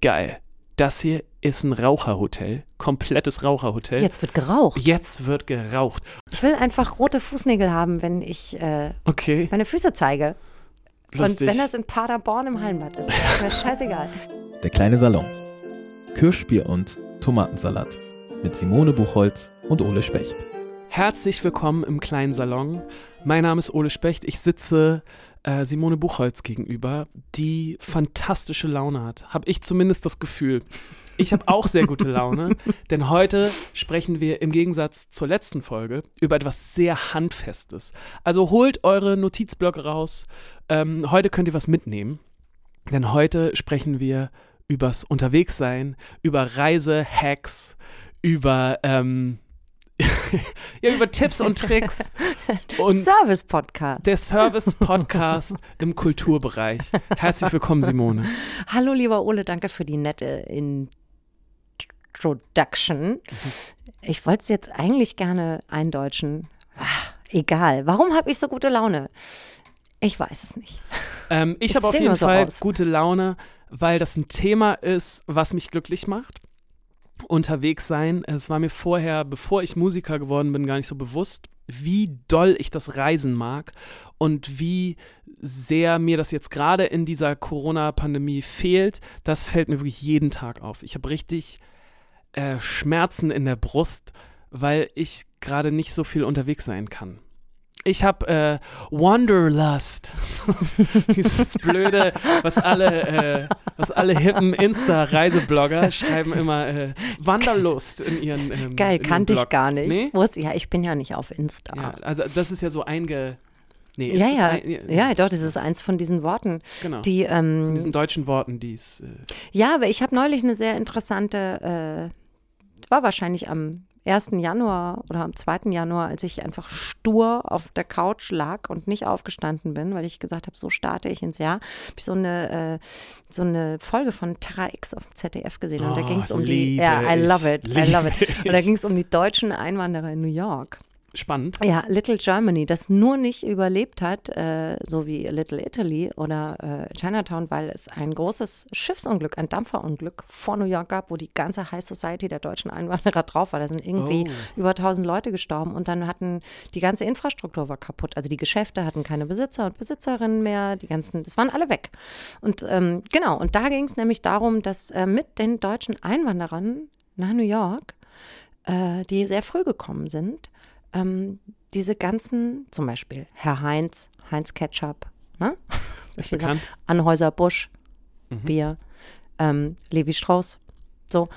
geil. Das hier ist ein Raucherhotel. Komplettes Raucherhotel. Jetzt wird geraucht. Jetzt wird geraucht. Ich will einfach rote Fußnägel haben, wenn ich äh, Okay. meine Füße zeige. Lustig. Und wenn das in Paderborn im Hallenbad ist, ist mir scheißegal. Der kleine Salon. Kirschbier und Tomatensalat. Mit Simone Buchholz und Ole Specht. Herzlich willkommen im kleinen Salon. Mein Name ist Ole Specht. Ich sitze äh, Simone Buchholz gegenüber, die fantastische Laune hat. Habe ich zumindest das Gefühl. Ich habe auch sehr gute Laune, denn heute sprechen wir im Gegensatz zur letzten Folge über etwas sehr Handfestes. Also holt eure Notizblöcke raus. Ähm, heute könnt ihr was mitnehmen, denn heute sprechen wir übers Unterwegssein, über Reisehacks, über ähm, ja, über Tipps und Tricks und Service-Podcast. der Service-Podcast im Kulturbereich. Herzlich willkommen, Simone. Hallo, lieber Ole, danke für die nette Introduction. Ich wollte es jetzt eigentlich gerne eindeutschen. Ach, egal. Warum habe ich so gute Laune? Ich weiß es nicht. Ähm, ich habe auf jeden so Fall aus. gute Laune, weil das ein Thema ist, was mich glücklich macht. Unterwegs sein. Es war mir vorher, bevor ich Musiker geworden bin, gar nicht so bewusst, wie doll ich das Reisen mag und wie sehr mir das jetzt gerade in dieser Corona-Pandemie fehlt. Das fällt mir wirklich jeden Tag auf. Ich habe richtig äh, Schmerzen in der Brust, weil ich gerade nicht so viel unterwegs sein kann. Ich habe äh, Wanderlust. Dieses blöde, was alle, äh, was alle hippen Insta-Reiseblogger schreiben immer äh, Wanderlust in ihren ähm, Geil, in kannte ich gar nicht. Nee? Wusste, ja, ich bin ja nicht auf Insta. Ja, also das ist ja so einge... Nee, ist ja, das ja, ein, ja, doch, das ist eins von diesen Worten, Genau. die, ähm, diesen deutschen Worten, die es... Äh, ja, aber ich habe neulich eine sehr interessante, äh, war wahrscheinlich am 1. Januar oder am 2. Januar, als ich einfach stur auf der Couch lag und nicht aufgestanden bin, weil ich gesagt habe, so starte ich ins Jahr, habe ich so eine, äh, so eine Folge von Terra X auf dem ZDF gesehen und da Oh, ging es um die, ja, I love it, I love it. Und da ging es um die deutschen Einwanderer in New York. Spannend. Ja, Little Germany, das nur nicht überlebt hat, äh, so wie Little Italy oder äh, Chinatown, weil es ein großes Schiffsunglück, ein Dampferunglück vor New York gab, wo die ganze High Society der deutschen Einwanderer drauf war. Da sind irgendwie Oh. über 1000 Leute gestorben und dann hatten die ganze Infrastruktur war kaputt. Also die Geschäfte hatten keine Besitzer und Besitzerinnen mehr, die ganzen, das waren alle weg. Und ähm, genau, und da ging es nämlich darum, dass äh, mit den deutschen Einwanderern nach New York, äh, die sehr früh gekommen sind, ähm, diese ganzen, zum Beispiel Herr Heinz, Heinz Ketchup, ne? Ist bekannt. Anhäuser Busch, Bier, ähm, Levi Strauss, so.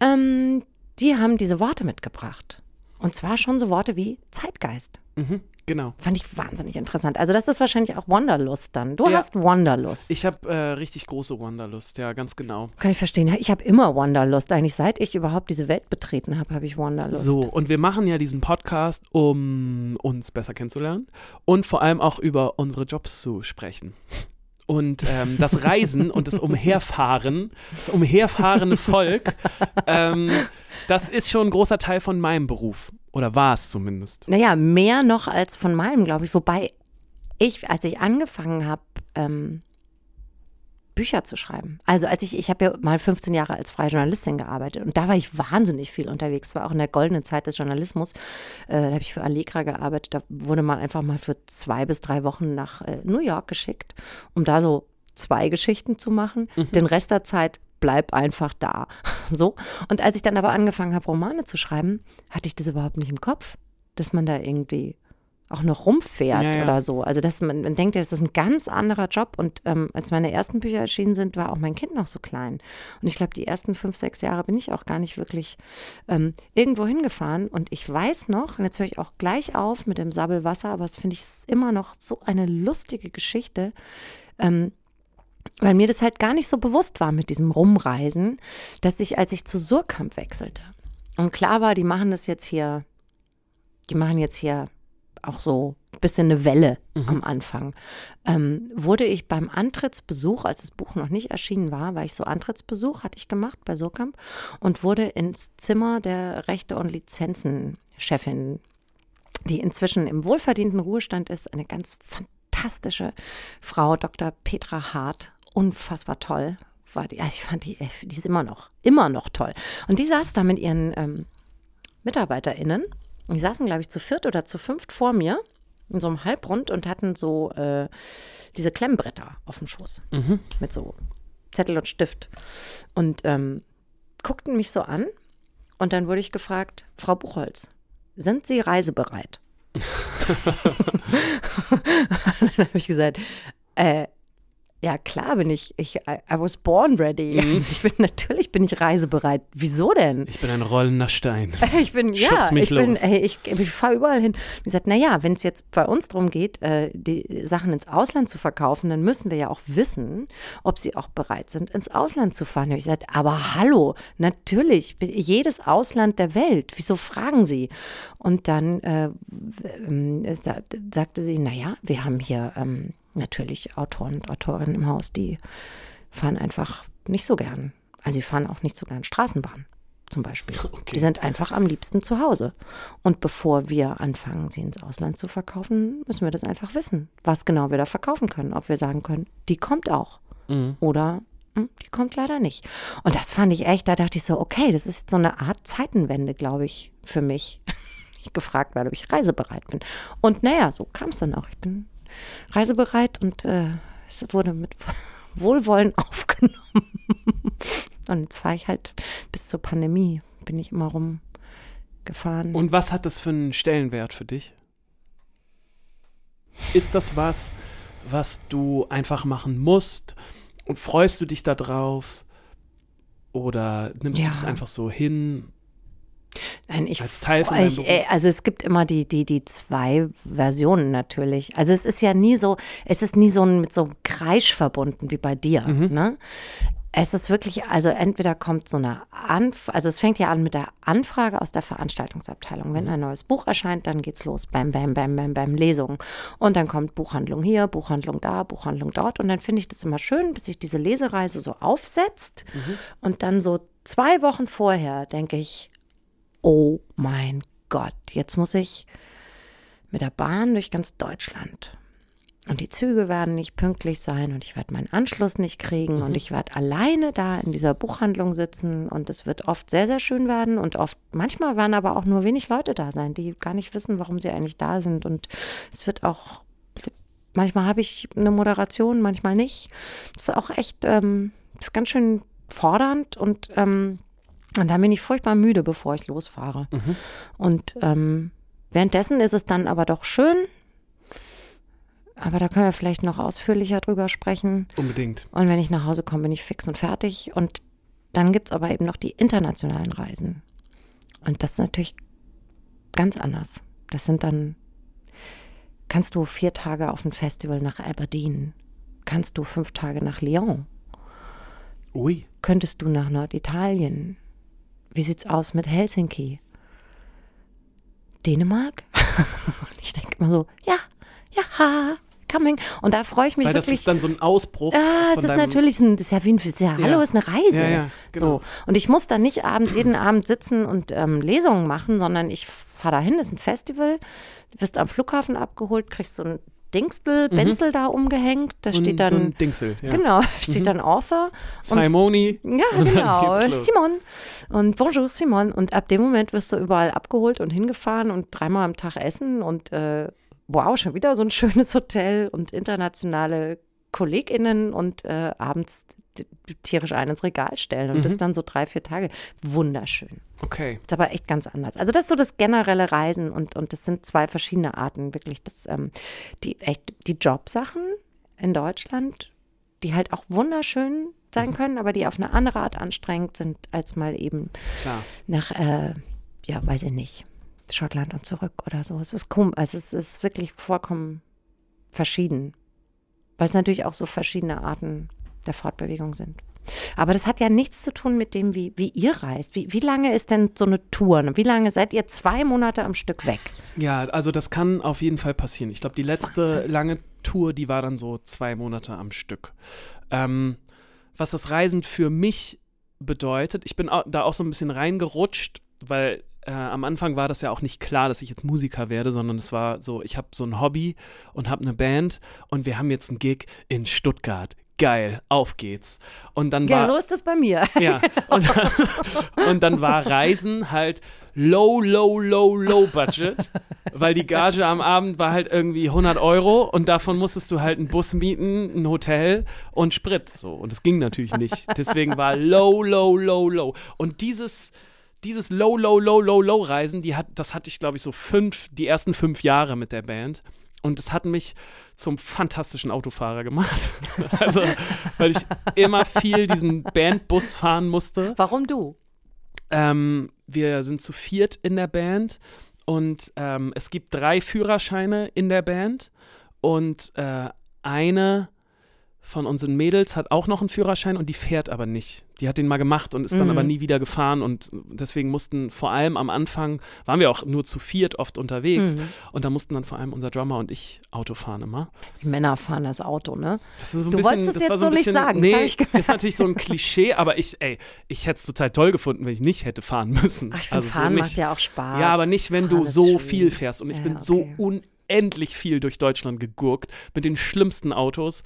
Ähm, die haben diese Worte mitgebracht. Und zwar schon so Worte wie Zeitgeist. Mhm, genau. Fand ich wahnsinnig interessant. Also das ist wahrscheinlich auch Wanderlust dann. Du Ja. hast Wanderlust. Ich habe äh, richtig große Wanderlust, ja, ganz genau. Kann ich verstehen. Ich habe immer Wanderlust. Eigentlich seit ich überhaupt diese Welt betreten habe, habe ich Wanderlust. So, und wir machen ja diesen Podcast, um uns besser kennenzulernen und vor allem auch über unsere Jobs zu sprechen. Und ähm, das Reisen und das Umherfahren, das umherfahrende Volk, ähm, das ist schon ein großer Teil von meinem Beruf. Oder war es zumindest. Naja, mehr noch als von meinem, glaube ich. Wobei ich, als ich angefangen habe, ähm, Bücher zu schreiben. Also als ich, ich habe ja mal 15 Jahre als freie Journalistin gearbeitet und da war ich wahnsinnig viel unterwegs. War auch in der goldenen Zeit des Journalismus. Äh, da habe ich für Allegra gearbeitet. Da wurde man einfach mal für zwei bis drei Wochen nach äh, New York geschickt, um da so zwei Geschichten zu machen. Den Rest der Zeit bleib einfach da. So. Und als ich dann aber angefangen habe, Romane zu schreiben, hatte ich das überhaupt nicht im Kopf, dass man da irgendwie auch noch rumfährt Ja, ja. oder so. Also dass man, man denkt, das ist ein ganz anderer Job. Und ähm, als meine ersten Bücher erschienen sind, war auch mein Kind noch so klein. Und ich glaube, die ersten fünf, sechs Jahre bin ich auch gar nicht wirklich ähm, irgendwo hingefahren. Und ich weiß noch, und jetzt höre ich auch gleich auf mit dem Sabbelwasser, aber das finde ich immer noch so eine lustige Geschichte. Ähm, weil mir das halt gar nicht so bewusst war mit diesem Rumreisen, dass ich, als ich zu Surkamp wechselte und klar war, die machen das jetzt hier, die machen jetzt hier auch so ein bisschen eine Welle am Anfang, ähm, wurde ich beim Antrittsbesuch, als das Buch noch nicht erschienen war, war ich so Antrittsbesuch, hatte ich gemacht bei Surkamp und wurde ins Zimmer der Rechte- und Lizenzenchefin, die inzwischen im wohlverdienten Ruhestand ist, eine ganz fantastische Frau, Dr. Petra Hart, unfassbar toll. war die, also ich fand die, die ist immer noch, immer noch toll. Und die saß da mit ihren ähm, MitarbeiterInnen. Die saßen, glaube ich, zu viert oder zu fünft vor mir in so einem Halbrund und hatten so äh, diese Klemmbretter auf dem Schoß Mhm. mit so Zettel und Stift und ähm, guckten mich so an und dann wurde ich gefragt, Frau Buchholz, sind Sie reisebereit? dann habe ich gesagt, äh, ja klar bin ich, ich I, was born ready. Mhm. Ich bin natürlich bin ich reisebereit. Wieso denn? Ich bin ein rollender Stein. Ich bin, ja, mich ich bin, los. ey, ich, ich fahre überall hin. Ich gesagt, naja, wenn es jetzt bei uns darum geht, äh, die Sachen ins Ausland zu verkaufen, dann müssen wir ja auch wissen, ob sie auch bereit sind, ins Ausland zu fahren. Hab ich gesagt, aber hallo, natürlich, jedes Ausland der Welt, wieso fragen Sie? Und dann äh, ähm, sa- sagte sie, naja, wir haben hier ähm, natürlich Autoren und Autorinnen im Haus, die fahren einfach nicht so gern. Also sie fahren auch nicht so gern Straßenbahn zum Beispiel. Okay. Die sind einfach am liebsten zu Hause. Und bevor wir anfangen, sie ins Ausland zu verkaufen, müssen wir das einfach wissen, was genau wir da verkaufen können. Ob wir sagen können, die kommt auch Mhm. oder hm, die kommt leider nicht. Und das fand ich echt, da dachte ich so, okay, das ist so eine Art Zeitenwende, glaube ich, für mich. Ich gefragt werde, ob ich reisebereit bin. Und naja, so kam es dann auch. Ich bin reisebereit und äh, es wurde mit Wohlwollen aufgenommen. Und jetzt fahre ich halt bis zur Pandemie, bin ich immer rumgefahren. Und was hat das für einen Stellenwert für dich? Ist das was, was du einfach machen musst? Und freust du dich da drauf? Oder nimmst Ja. du das einfach so hin? Nein, ich, als Teil von ich Beruf? äh, Also es gibt immer die, die, die zwei Versionen natürlich. Also es ist ja nie so, es ist nie so mit so einem Kreisch verbunden wie bei dir. Mhm. Ne? Es ist wirklich, also entweder kommt so eine Anf also es fängt ja an mit der Anfrage aus der Veranstaltungsabteilung. Mhm. Wenn ein neues Buch erscheint, dann geht's los. Bam, bam, bam, bam, bam, Lesung. Und dann kommt Buchhandlung hier, Buchhandlung da, Buchhandlung dort. Und dann finde ich das immer schön, bis sich diese Lesereise so aufsetzt. Mhm. Und dann so zwei Wochen vorher denke ich, oh mein Gott, jetzt muss ich mit der Bahn durch ganz Deutschland. Und die Züge werden nicht pünktlich sein und ich werde meinen Anschluss nicht kriegen und ich werde alleine da in dieser Buchhandlung sitzen und es wird oft sehr, sehr schön werden und oft, manchmal werden aber auch nur wenig Leute da sein, die gar nicht wissen, warum sie eigentlich da sind und es wird auch, manchmal habe ich eine Moderation, manchmal nicht. Das ist auch echt, ähm, das ist ganz schön fordernd und ähm, und dann bin ich furchtbar müde, bevor ich losfahre. Mhm. Und ähm, währenddessen ist es dann aber doch schön. Aber da können wir vielleicht noch ausführlicher drüber sprechen. Unbedingt. Und wenn ich nach Hause komme, bin ich fix und fertig. Und dann gibt es aber eben noch die internationalen Reisen. Und das ist natürlich ganz anders. Das sind dann, kannst du vier Tage auf ein Festival nach Aberdeen, kannst du fünf Tage nach Lyon, Ui. könntest du nach Norditalien? Wie sieht's aus mit Helsinki? Dänemark? Und ich denke immer so, ja, ja, coming. Und da freue ich mich Weil das wirklich. ist dann so ein Ausbruch. Ah, es ist natürlich ein, das ist ja wie ein, das ist ja, hallo, Ja. ist eine Reise. Ja, ja, genau. So. Und ich muss dann nicht abends jeden Abend sitzen und ähm, Lesungen machen, sondern ich fahre dahin, das ist ein Festival, du wirst am Flughafen abgeholt, kriegst so ein Dingstel, Benzel da umgehängt, da Mhm. so steht dann, so ein Dingsel. Ja. genau, steht dann Author. Und Simoni. ja, dann genau. Simon. Und bonjour, Simon. Und ab dem Moment wirst du überall abgeholt und hingefahren und dreimal am Tag essen und äh, wow, schon wieder so ein schönes Hotel und internationale KollegInnen und äh, abends tierisch ein ins Regal stellen und Mhm. das dann so drei, vier Tage. Wunderschön. Okay. Ist aber echt ganz anders. Also das ist so das generelle Reisen und, und das sind zwei verschiedene Arten, wirklich. Das, ähm, die, echt, die Jobsachen in Deutschland, die halt auch wunderschön sein Mhm. können, aber die auf eine andere Art anstrengend sind, als mal eben Klar. nach, äh, ja, weiß ich nicht, Schottland und zurück oder so. Es ist komisch, also es ist wirklich vollkommen verschieden, weil es natürlich auch so verschiedene Arten der Fortbewegung sind. Aber das hat ja nichts zu tun mit dem, wie, wie ihr reist. Wie, wie lange ist denn so eine Tour? Wie lange seid ihr zwei Monate am Stück weg? Ja, also das kann auf jeden Fall passieren. Ich glaube, die letzte Wahnsinn. lange Tour, die war dann so zwei Monate am Stück. Ähm, was das Reisen für mich bedeutet, ich bin da auch so ein bisschen reingerutscht, weil äh, am Anfang war das ja auch nicht klar, dass ich jetzt Musiker werde, sondern es war so, ich habe so ein Hobby und habe eine Band und wir haben jetzt einen Gig in Stuttgart. Geil, auf geht's. Und dann Ja, war, so ist das bei mir. ja, und dann, und dann war Reisen halt low, low, low, low budget, weil die Gage am Abend war halt irgendwie 100 Euro und davon musstest du halt einen Bus mieten, ein Hotel und Sprit, so. Und es ging natürlich nicht. Deswegen war low, low, low, low. Und dieses, dieses low, low, low, low, low Reisen, die hat, das hatte ich, glaube ich, so fünf, die ersten fünf Jahre mit der Band. Und es hat mich zum fantastischen Autofahrer gemacht. also, weil ich immer viel diesen Bandbus fahren musste. Warum du? Ähm, wir sind zu viert in der Band und ähm, es gibt drei Führerscheine in der Band und äh, eine von unseren Mädels hat auch noch einen Führerschein und die fährt aber nicht. Die hat den mal gemacht und ist dann Mhm. aber nie wieder gefahren und deswegen mussten vor allem am Anfang, waren wir auch nur zu viert oft unterwegs Mhm. und da mussten dann vor allem unser Drummer und ich Auto fahren immer. Die Männer fahren das Auto, ne? Das ist so ein Du bisschen, wolltest es das jetzt so so nicht sagen, Nee, ist natürlich so ein Klischee, aber ich, ey, ich hätte es total toll gefunden, wenn ich nicht hätte fahren müssen. Ach, ich Also so Fahren nicht- macht ja auch Spaß. Ja, aber nicht, wenn Fahren du so schön. viel fährst. Und ich Ja, bin so okay. unendlich viel durch Deutschland gegurkt mit den schlimmsten Autos,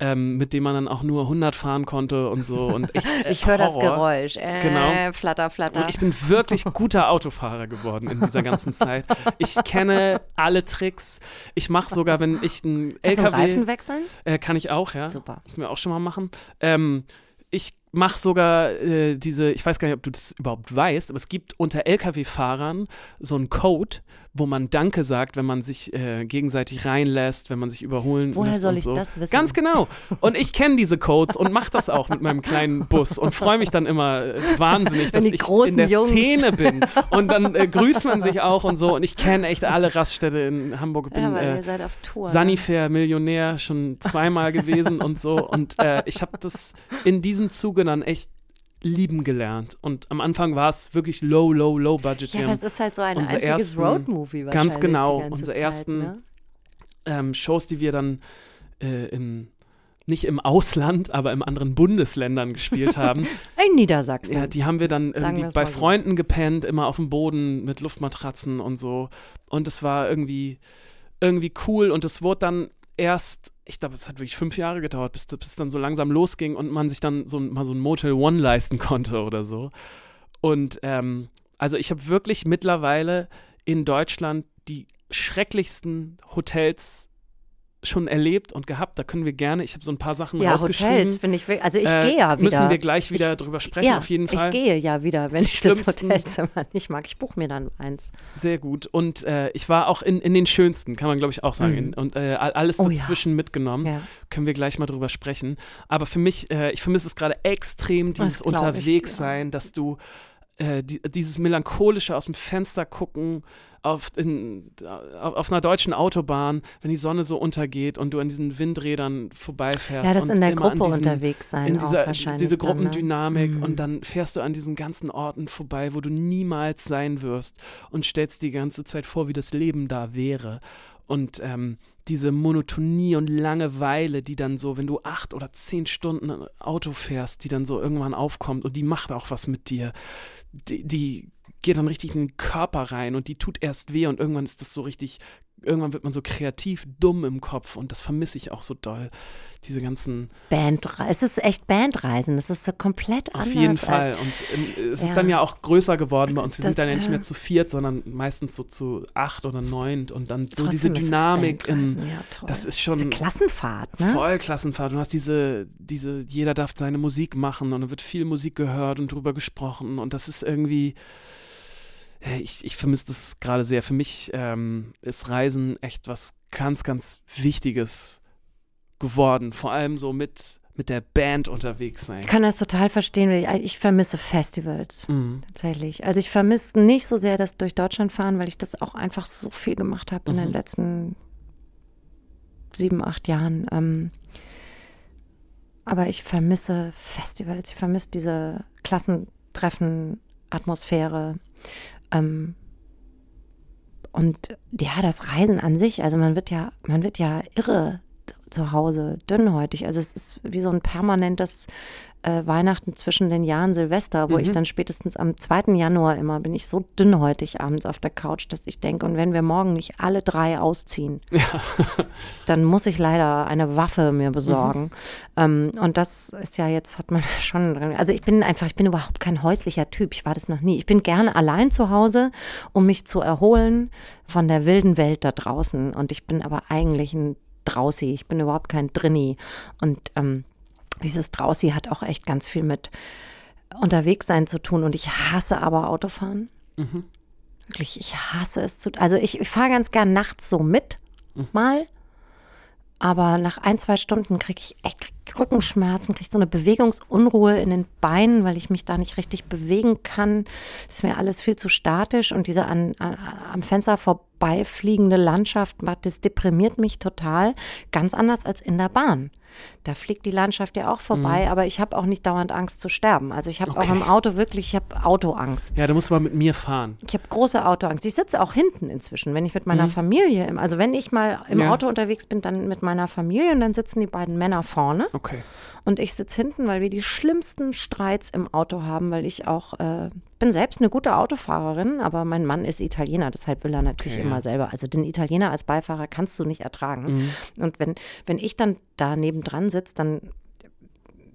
ähm, mit denen man dann auch nur 100 fahren konnte und so. Und echt, äh, Ich höre das. Geräusch. Äh, Genau. Flatter, flatter. Und ich bin wirklich guter Autofahrer geworden in dieser ganzen Zeit. Ich kenne alle Tricks. Ich mache sogar, wenn ich einen Kannst du einen Reifen LKW wechseln? äh, kann ich auch, ja. Super. Müssen wir auch schon mal machen. Ähm, ich mache sogar äh, diese, ich weiß gar nicht, ob du das überhaupt weißt, aber es gibt unter Lkw-Fahrern so einen Code, wo man Danke sagt, wenn man sich äh, gegenseitig reinlässt, wenn man sich überholen Woher lässt soll ich so. das wissen? Ganz genau. Und ich kenne diese Codes und mache das auch mit meinem kleinen Bus und freue mich dann immer äh, wahnsinnig, dass ich in der Jungs- Szene bin. Und dann äh, grüßt man sich auch und so. Und ich kenne echt alle Raststätte in Hamburg. Bin, Ja, weil äh, ihr seid auf Tour. ne? Sanifair Millionär schon zweimal gewesen und so. Und äh, ich habe das in diesem Zuge dann echt lieben gelernt. Und am Anfang war es wirklich low, low, low budget. Ja, Wir es ist halt so ein unsere einziges Roadmovie ganz wahrscheinlich genau, die ganze unsere Zeit, ersten- Ne? ähm, Shows, die wir dann äh, im, nicht im Ausland, aber in anderen Bundesländern gespielt haben. In Niedersachsen. Ja, die haben wir dann irgendwie wir's bei so. Freunden gepennt, immer auf dem Boden mit Luftmatratzen und so. Und es war irgendwie, irgendwie cool und es wurde dann erst, ich glaube, es hat wirklich fünf Jahre gedauert, bis, es dann so langsam losging und man sich dann so mal so ein Motel One leisten konnte oder so. Und ähm, also ich habe wirklich mittlerweile in Deutschland die schrecklichsten Hotels schon erlebt und gehabt. Da können wir gerne, ich habe so ein paar Sachen ja, rausgeschrieben. Hotels finde ich. Also ich Äh, gehe ja wieder. Müssen wir gleich wieder drüber sprechen, ja, auf jeden Fall. Ich gehe ja wieder, wenn ich das Hotelzimmer nicht mag. Ich buche mir dann eins. Sehr gut. Und äh, ich war auch in, in den schönsten, kann man glaube ich auch sagen. Mhm. In, und äh, all- alles Oh ja. dazwischen mitgenommen. Ja. Können wir gleich mal drüber sprechen. Aber für mich, äh, ich vermisse es gerade extrem, dieses ich Unterwegssein, dass du äh, die, dieses melancholische aus dem Fenster gucken auf, in, auf, einer deutschen Autobahn, wenn die Sonne so untergeht und du an diesen Windrädern vorbeifährst. Ja, das und in der Gruppe diesen, unterwegs sein in auch dieser, wahrscheinlich. diese dann, ne? Gruppendynamik Mhm. und dann fährst du an diesen ganzen Orten vorbei, wo du niemals sein wirst und stellst die ganze Zeit vor, wie das Leben da wäre. Und ähm, diese Monotonie und Langeweile, die dann so, wenn du acht oder zehn Stunden Auto fährst, die dann so irgendwann aufkommt und die macht auch was mit dir. Die, die geht dann richtig in den Körper rein und die tut erst weh und irgendwann ist das so richtig, irgendwann wird man so kreativ dumm im Kopf und das vermisse ich auch so doll. Diese ganzen Bandreisen. Es ist echt Bandreisen. Das ist so komplett Auf anders. jeden als- Fall. Und ähm, es Ja. ist dann ja auch größer geworden bei uns. Wir Das- sind dann ja nicht mehr zu viert, sondern meistens so zu acht oder neun. Und dann so diese Dynamik in, ja, das ist Diese schon Klassenfahrt, ne? voll Klassenfahrt. Du hast diese, diese, jeder darf seine Musik machen und dann wird viel Musik gehört und drüber gesprochen. Und das ist irgendwie, ich, ich vermisse das gerade sehr. Für mich ähm, ist Reisen echt was ganz, ganz Wichtiges geworden. Vor allem so mit, mit der Band unterwegs sein. Ich kann das total verstehen. weil Ich, ich vermisse Festivals. Mhm. Tatsächlich. Also ich vermisse nicht so sehr das durch Deutschland fahren, weil ich das auch einfach so viel gemacht habe in Mhm. den letzten sieben, acht Jahren. Ähm, aber ich vermisse Festivals. Ich vermisse diese Klassentreffen, Atmosphäre. Ähm, und ja, das Reisen an sich, also man wird ja, man wird ja irre zu Hause, dünnhäutig. Also es ist wie so ein permanentes äh, Weihnachten zwischen den Jahren Silvester, wo Mhm. ich dann spätestens am 2. Januar immer bin ich so dünnhäutig abends auf der Couch, dass ich denke, und wenn wir morgen nicht alle drei ausziehen, dann muss ich leider eine Waffe mir besorgen. Ähm, und das ist ja jetzt, hat man schon dran. Also ich bin einfach, ich bin überhaupt kein häuslicher Typ. Ich war das noch nie. Ich bin gerne allein zu Hause, um mich zu erholen von der wilden Welt da draußen. Und ich bin aber eigentlich ein Draußi. Ich bin überhaupt kein Drinni. Und ähm, dieses Draußi hat auch echt ganz viel mit unterwegs sein zu tun. Und ich hasse aber Autofahren. Wirklich, ich hasse es zu. Also ich, ich fahre ganz gern nachts so mit, mal. Aber nach ein, zwei Stunden kriege ich echt Rückenschmerzen, kriege so eine Bewegungsunruhe in den Beinen, weil ich mich da nicht richtig bewegen kann. Ist mir alles viel zu statisch und diese an, an, am Fenster vorbeifliegende Landschaft, das deprimiert mich total. Ganz anders als in der Bahn. Da fliegt die Landschaft ja auch vorbei, aber ich habe auch nicht dauernd Angst zu sterben. Also ich habe auch Okay. im Auto wirklich, ich habe Autoangst. Ja, du musst mal mit mir fahren. Ich habe große Autoangst. Ich sitze auch hinten inzwischen, wenn ich mit meiner Familie, im, also wenn ich mal im Mhm. Ja. Auto unterwegs bin, dann mit meiner Familie und dann sitzen die beiden Männer vorne Okay. Und ich sitze hinten, weil wir die schlimmsten Streits im Auto haben, weil ich auch, äh, bin selbst eine gute Autofahrerin, aber mein Mann ist Italiener, deshalb will er natürlich Okay, immer selber. Also den Italiener als Beifahrer kannst du nicht ertragen. Mhm. Und wenn, wenn ich dann da nebendran sitze, dann,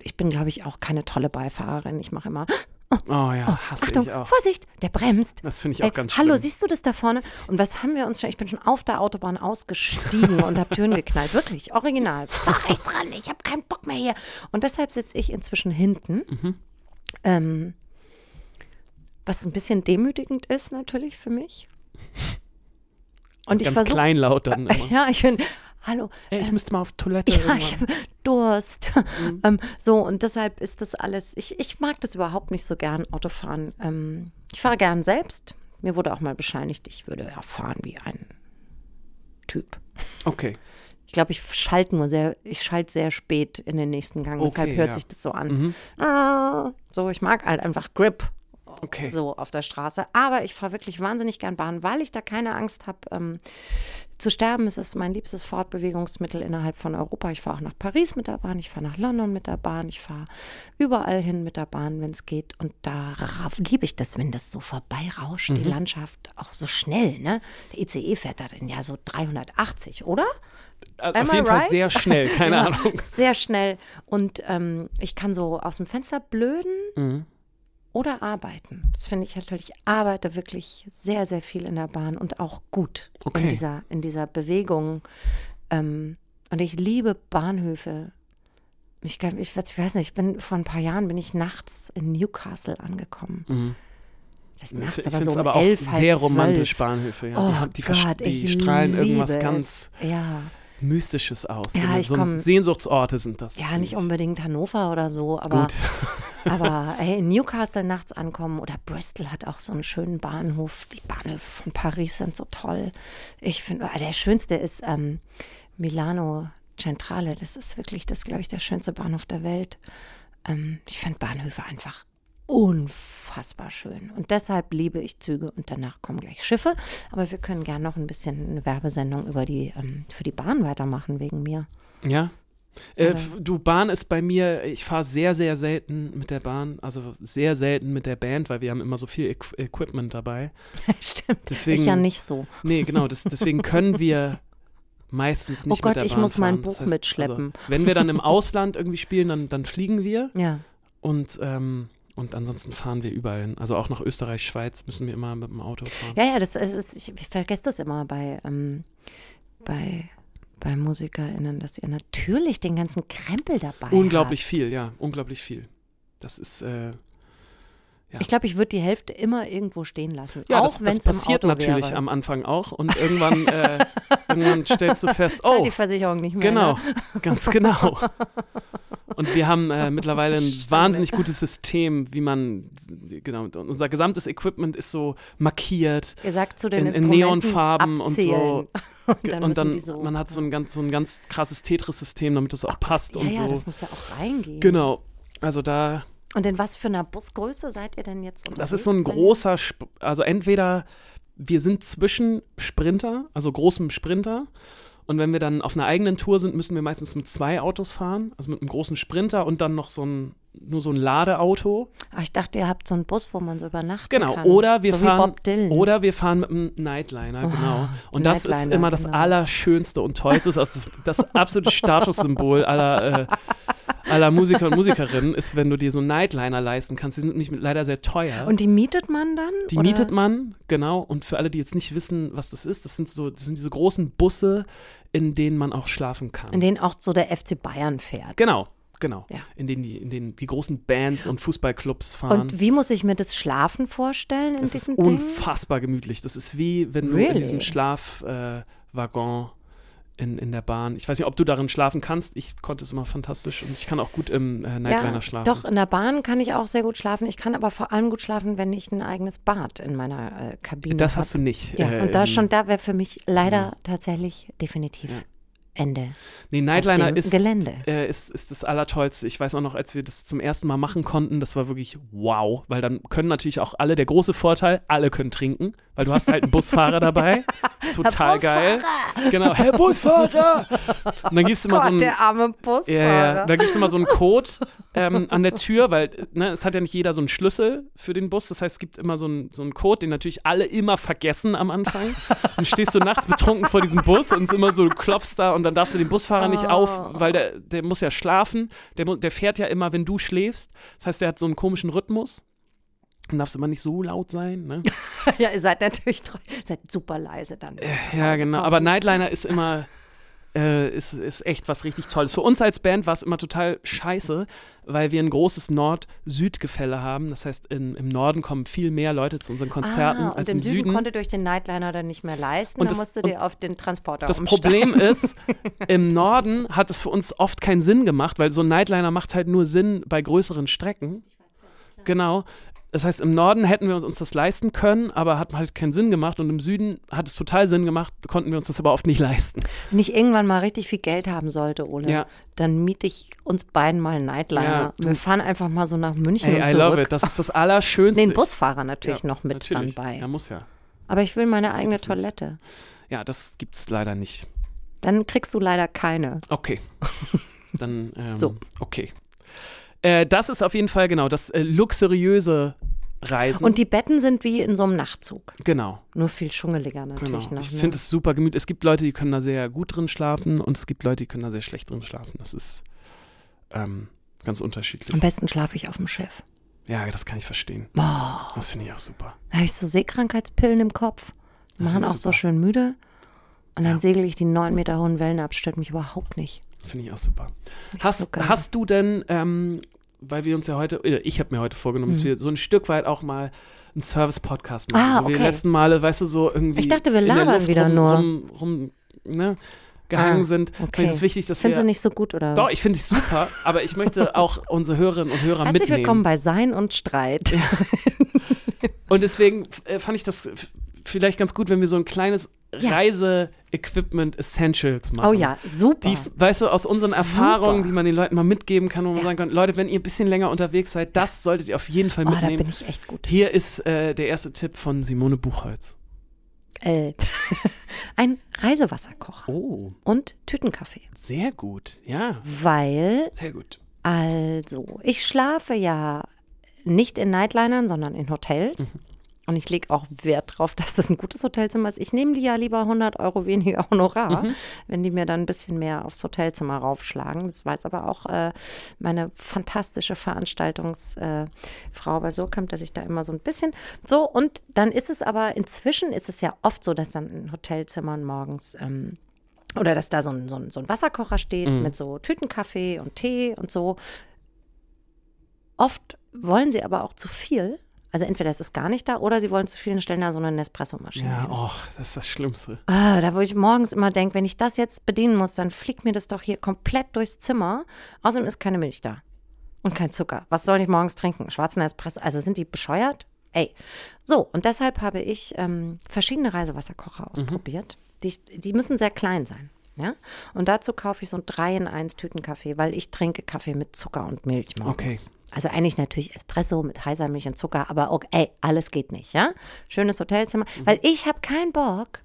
ich bin, glaube ich, auch keine tolle Beifahrerin. Ich mache immer, Oh ja, hasse Achtung, ich auch. Vorsicht, der bremst. Das finde ich Ey, auch ganz Hallo, schlimm. siehst du das da vorne? Und was haben wir uns schon? Ich bin schon auf der Autobahn ausgestiegen und habe Türen geknallt. Wirklich, original. Fahr rechts ran, ich habe keinen Bock mehr hier. Und deshalb sitze ich inzwischen hinten. Mhm. Ähm, was ein bisschen demütigend ist natürlich für mich. Und ich Ganz versuche. kleinlaut dann immer. Ja, ich bin. Hallo, Ey, ich müsste mal auf Toilette ja, irgendwann. ich habe Durst. ähm, so, und deshalb ist das alles, ich, ich mag das überhaupt nicht so gern, Autofahren. Ähm, ich fahre gern selbst. Mir wurde auch mal bescheinigt, ich würde ja fahren wie ein Typ. Okay. Ich glaube, ich schalte nur sehr, ich schalte sehr spät in den nächsten Gang. Deshalb Okay, hört ja. sich das so an. Mhm. Ah, so, ich mag halt einfach Grip Okay. so auf der Straße. Aber ich fahre wirklich wahnsinnig gern Bahn, weil ich da keine Angst habe ähm, zu sterben. Es ist mein liebstes Fortbewegungsmittel innerhalb von Europa. Ich fahre auch nach Paris mit der Bahn, ich fahre nach London mit der Bahn, ich fahre überall hin mit der Bahn, wenn es geht. Und da liebe ich das, wenn das so vorbeirauscht, Mhm. die Landschaft auch so schnell. Ne? Der ICE fährt da dann ja so 380, oder? Also Am auf jeden Fall right? sehr schnell, keine Ja, Ahnung. Sehr schnell. Und ähm, ich kann so aus dem Fenster blöden Mhm. Oder arbeiten. Das finde ich natürlich. Ich arbeite wirklich sehr, sehr viel in der Bahn und auch gut Okay. in, dieser, in dieser Bewegung. Ähm, und ich liebe Bahnhöfe. Ich, kann, ich, weiß- ich weiß nicht, ich bin vor ein paar Jahren bin ich nachts in Newcastle angekommen. Mhm. Das Ich nachts, finde aber so um aber auch elf, halb sehr romantisch, Bahnhöfe. Ja. Oh die, die, Gott, die ich strahlen irgendwas ganz es. Ja. Mystisches aus. Ja, so komm- Sehnsuchtsorte sind das. Ja, nicht ich. unbedingt Hannover oder so, aber, Gut. aber hey, in Newcastle nachts ankommen oder Bristol hat auch so einen schönen Bahnhof. Die Bahnhöfe von Paris sind so toll. Ich finde, ah, der schönste ist ähm, Milano Centrale. Das ist wirklich, das glaube ich, der schönste Bahnhof der Welt. Ähm, ich finde Bahnhöfe einfach unfassbar schön. Und deshalb liebe ich Züge und danach kommen gleich Schiffe. Aber wir können gerne noch ein bisschen eine Werbesendung über die, ähm, für die Bahn weitermachen wegen mir. Ja. Äh, du, Bahn ist bei mir, ich fahre sehr, sehr selten mit der Bahn, also sehr selten mit der Band, weil wir haben immer so viel Equ Equipment dabei. Stimmt. Deswegen, ich ja nicht so. Nee, genau, das, deswegen können wir meistens nicht Oh Gott, mit der ich Bahn muss mein fahren. Buch mitschleppen. Also, wenn wir dann im Ausland irgendwie spielen, dann, dann fliegen wir Ja. und, ähm, und ansonsten fahren wir überall hin. Also auch nach Österreich, Schweiz müssen wir immer mit dem Auto fahren. Ja, ja, das ist, ist ich, vergesse das immer bei, ähm, bei, bei MusikerInnen, dass ihr natürlich den ganzen Krempel dabei Unglaublich viel, ja, unglaublich viel. Das ist, äh, habt. Ich glaube, ich würde die Hälfte immer irgendwo stehen lassen. ja, auch das, wenn das es im passiert Auto natürlich wäre. am Anfang auch und irgendwann, äh, irgendwann stellst du fest, Zahlt oh, die Versicherung nicht mehr. Genau, Ne? ganz genau. Und wir haben äh, mittlerweile ein wahnsinnig gutes System, wie man, genau, und unser gesamtes Equipment ist so markiert Ihr sagt zu den in, in Neonfarben und abzählen. so. Und dann, und dann, so, man hat so ein ganz, so ein ganz krasses Tetris-System, damit das auch passt ja, und ja, so. das muss ja auch reingehen. Genau. Also da, Und in was für einer Busgröße seid ihr denn jetzt unterwegs? das ist so ein großer, Sp also entweder wir sind zwischen Sprinter, also großem Sprinter Und wenn wir dann auf einer eigenen Tour sind, müssen wir meistens mit zwei Autos fahren. Also mit einem großen Sprinter und dann noch so ein, nur so ein Ladeauto. Ach, ich dachte, ihr habt so einen Bus, wo man so übernachten Genau, kann. oder wir so fahren oder wir fahren mit einem Nightliner, Oh, genau. Und das ist Nightliner, immer das genau. Allerschönste und Tollste, das, das absolute Statussymbol aller, äh, aller Musiker und Musikerinnen ist, wenn du dir so Nightliner leisten kannst. Die sind nämlich leider sehr teuer. Und die mietet man dann? Die oder? mietet man, genau. Und für alle, die jetzt nicht wissen, was das ist, das sind so, das sind diese großen Busse, in denen man auch schlafen kann. In denen auch so der FC Bayern fährt. genau, genau. Ja. In denen die, in denen die großen Bands und Fußballclubs fahren. Und wie muss ich mir das Schlafen vorstellen in das ist diesem Ding? unfassbar gemütlich. Das ist wie wenn du in diesem Schlafwaggon äh, in, in der Bahn. Ich weiß nicht, ob du darin schlafen kannst. Ich konnte es immer fantastisch und ich kann auch gut im äh, Nightliner ja, schlafen. Doch, in der Bahn kann ich auch sehr gut schlafen. Ich kann aber vor allem gut schlafen, wenn ich ein eigenes Bad in meiner äh, Kabine das habe. hast du nicht. Ja, äh, und da schon, da wäre für mich leider Ja. tatsächlich definitiv. Ende. Nee, Nightliner ist, Gelände. äh, ist, ist das Allertollste. Ich weiß auch noch, als wir das zum ersten Mal machen konnten, das war wirklich wow, weil dann können natürlich auch alle, der große Vorteil, alle können trinken, weil du hast halt einen Busfahrer dabei. Total geil. Genau, Herr Busfahrer! Und dann gibst du immer so einen, arme Busfahrer. ja, ja, da gibst du immer so einen Code ähm, an der Tür, weil ne, es hat ja nicht jeder so einen Schlüssel für den Bus. Das heißt, es gibt immer so einen, so einen Code, den natürlich alle immer vergessen am Anfang. Dann stehst du nachts betrunken vor diesem Bus und es ist immer so, du klopfst da und dann darfst du den Busfahrer nicht auf, weil der, der muss ja schlafen. Der, der fährt ja immer, wenn du schläfst. Das heißt, der hat so einen komischen Rhythmus. Dann darfst du immer nicht so laut sein. Ne? ja, ihr seid natürlich treu- seid super leise dann. Ja, genau. Aber Nightliner ist immer, äh, ist, ist echt was richtig Tolles. Für uns als Band war es immer total scheiße, weil wir ein großes Nord-Süd-Gefälle haben. Das heißt, in, im Norden kommen viel mehr Leute zu unseren Konzerten ah, und als im im Süden, Süden. konnte durch den Nightliner dann nicht mehr leisten. Und das- musste dir auf den Transporter Das umsteigen. Problem ist, im Norden hat es für uns oft keinen Sinn gemacht, weil so ein Nightliner macht halt nur Sinn bei größeren Strecken. Genau. Das heißt, im Norden hätten wir uns das leisten können, aber hat halt keinen Sinn gemacht. Und im Süden hat es total Sinn gemacht, konnten wir uns das aber oft nicht leisten. Wenn ich irgendwann mal richtig viel Geld haben sollte, Ole, Ja. dann miete ich uns beiden mal einen Nightliner. Ja, Wir fahren einfach mal so nach München Hey, und I zurück. love it. Das ist das Allerschönste. Den Busfahrer natürlich Ja, noch mit natürlich. dann bei. Ja, muss ja. Aber ich will meine Das eigene nicht. Toilette. Ja, das gibt's leider nicht. Dann kriegst du leider keine. Okay. Dann, ähm, So. okay. Äh, das ist auf jeden Fall genau das äh, luxuriöse Reisen. Und die Betten sind wie in so einem Nachtzug. genau, Nur viel schummeliger genau. natürlich noch. Ich ne? finde es super gemütlich. Es gibt Leute, die können da sehr gut drin schlafen und es gibt Leute, die können da sehr schlecht drin schlafen. Das ist ähm, ganz unterschiedlich. Am besten schlafe ich auf dem Schiff. Ja, das kann ich verstehen. Boah, Das finde ich auch super. da habe ich so Seekrankheitspillen im Kopf. Die machen auch super. so schön müde. Und dann Ja. segel ich die neun Meter hohen Wellen ab. Stört mich überhaupt nicht. Finde ich auch super. Ist Hast, so hast du denn, ähm, weil wir uns ja heute, äh, ich habe mir heute vorgenommen, dass Mhm. wir so ein Stück weit auch mal einen Service-Podcast machen. Ah, wo wir die okay. letzten Male, weißt du, so irgendwie. Ich dachte, wir labern wieder rum, nur. Rum, rum, ne, gehangen Ah, sind. okay. Ist es wichtig, dass Findest wir. du nicht so gut oder Doch, ich finde es super, aber ich möchte auch unsere Hörerinnen und Hörer Herzlich mitnehmen. willkommen bei Sein und Streit. Und deswegen äh, fand ich das vielleicht ganz gut, wenn wir so ein kleines Ja. Reise-Equipment Essentials machen. Oh ja, super. Die, weißt du, aus unseren Super. Erfahrungen, die man den Leuten mal mitgeben kann, wo man Ja. sagen kann, Leute, wenn ihr ein bisschen länger unterwegs seid, das solltet ihr auf jeden Fall oh, da mitnehmen. bin ich echt gut. Hier ist äh, der erste Tipp von Simone Buchholz. Äh, ein Reisewasserkocher Oh, und Tütenkaffee. sehr gut. Ja, Weil, sehr gut. also, ich schlafe ja nicht in Nightlinern, sondern in Hotels. Und ich lege auch Wert drauf, dass das ein gutes Hotelzimmer ist. Ich nehme die ja lieber 100 Euro weniger Honorar, wenn die mir dann ein bisschen mehr aufs Hotelzimmer raufschlagen. Das weiß aber auch äh, meine fantastische Veranstaltungsfrau äh, bei Surkamp, dass ich da immer so ein bisschen so. Und dann ist es aber, inzwischen ist es ja oft so, dass dann in Hotelzimmern morgens ähm, oder dass da so ein, so ein, so ein Wasserkocher steht Mhm. mit so Tütenkaffee und Tee und so. Oft wollen sie aber auch zu viel. Also entweder ist es gar nicht da oder sie wollen zu viel und stellen da so eine Nespresso-Maschine Ja, oh, das ist das Schlimmste. Ah, da wo ich morgens immer denke, wenn ich das jetzt bedienen muss, dann fliegt mir das doch hier komplett durchs Zimmer. Außerdem ist keine Milch da. Und kein Zucker. Was soll ich morgens trinken? Schwarzen Espresso. Also sind die bescheuert? Ey. So, und deshalb habe ich ähm, verschiedene Reisewasserkocher ausprobiert. Die, die müssen sehr klein sein. Ja? Und dazu kaufe ich so ein 3 in 1 Tütenkaffee, weil ich trinke Kaffee mit Zucker und Milch morgens. Okay. Also eigentlich natürlich Espresso mit heißer Milch und Zucker, aber okay, ey, alles geht nicht, ja? Schönes Hotelzimmer, weil ich habe keinen Bock,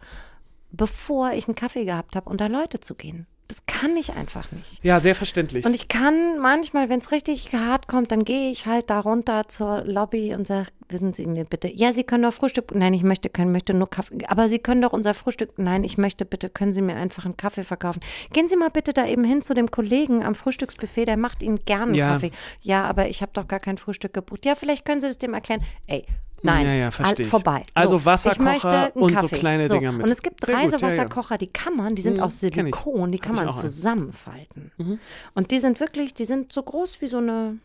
bevor ich einen Kaffee gehabt habe, unter Leute zu gehen. Das kann ich einfach nicht. Ja, sehr verständlich. Und ich kann manchmal, wenn es richtig hart kommt, dann gehe ich halt da runter zur Lobby und sage, wissen Sie mir bitte, ja, Sie können doch Frühstück, nein, ich möchte kein, möchte nur Kaffee, aber Sie können doch unser Frühstück, nein, ich möchte bitte, können Sie mir einfach einen Kaffee verkaufen. Gehen Sie mal bitte da eben hin zu dem Kollegen am Frühstücksbuffet, der macht Ihnen gerne Ja. Kaffee. Ja, aber ich habe doch gar kein Frühstück gebucht. Ja, vielleicht können Sie das dem erklären. Ey, nein, Ja, ja, verstehe vorbei. Also ich Wasserkocher und so Kaffee. kleine Dinger mit. Und es gibt Sehr gut, ja. Reisewasserkocher, die kann man, die sind Mhm, aus. Silikon, die kann man zusammenfalten. Mhm. Und die sind wirklich, die sind so groß wie so eine,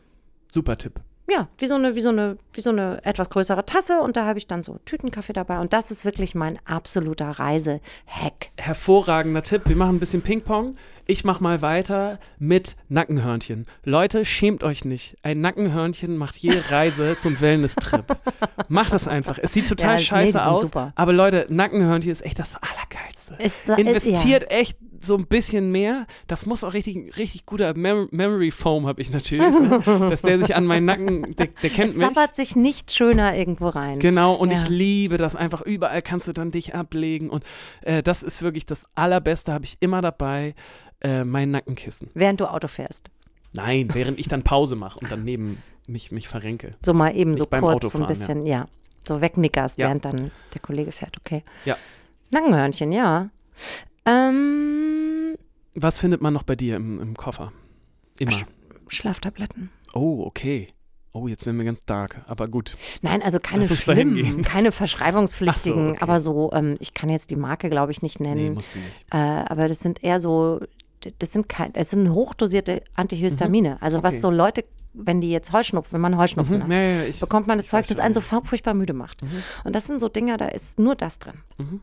Super Tipp. Ja, wie so eine, wie so eine, wie so eine etwas größere Tasse und da habe ich dann so Tütenkaffee dabei und das ist wirklich mein absoluter Reise-Hack. Hervorragender Tipp. Wir machen ein bisschen Ping-Pong. Ich mache mal weiter mit Nackenhörnchen. Leute, schämt euch nicht. Ein Nackenhörnchen macht jede Reise zum Wellness-Trip. Macht das einfach. Es sieht total Ja, nee, scheiße sind aus. super. Aber Leute, Nackenhörnchen ist echt das Allergeilste. Ist, ist, Investiert echt so ein bisschen mehr. Das muss auch richtig, richtig guter Mem Memory Foam habe ich natürlich. ne? Dass der sich an meinen Nacken, der, der Ja. kennt Es mich. sabbert sich nicht schöner irgendwo rein. Genau, und Ja. ich liebe das einfach. Überall kannst du dann dich ablegen. Und äh, das ist wirklich das Allerbeste, habe ich immer dabei, äh, mein Nackenkissen. Während du Auto fährst. Nein, während ich dann Pause mache und dann neben mich, mich verrenke. So mal eben Nicht so beim kurz, so ein bisschen, ja. So wegnickerst, Ja. während dann der Kollege fährt, okay. Ja. Nackenhörnchen, ja. Ähm, Was findet man noch bei dir im, im Koffer? Immer. Schlaftabletten. Oh, okay. Oh, jetzt werden wir ganz dark. Aber gut. Nein, also keine schlimmen, keine verschreibungspflichtigen, so, okay. aber so, ähm, ich kann jetzt die Marke, glaube ich, nicht Nee, nennen. muss sie nicht. Äh, aber das sind eher so, das sind kein, es sind hochdosierte Antihistamine. Also was Mhm. Okay. so Leute, wenn die jetzt Heuschnupfen, wenn man Heuschnupfen Mhm. hat, Ja, ja, ich, bekommt man das Zeug, das einen so furchtbar müde macht. Mhm. Und das sind so Dinger, da ist nur das drin. Mhm.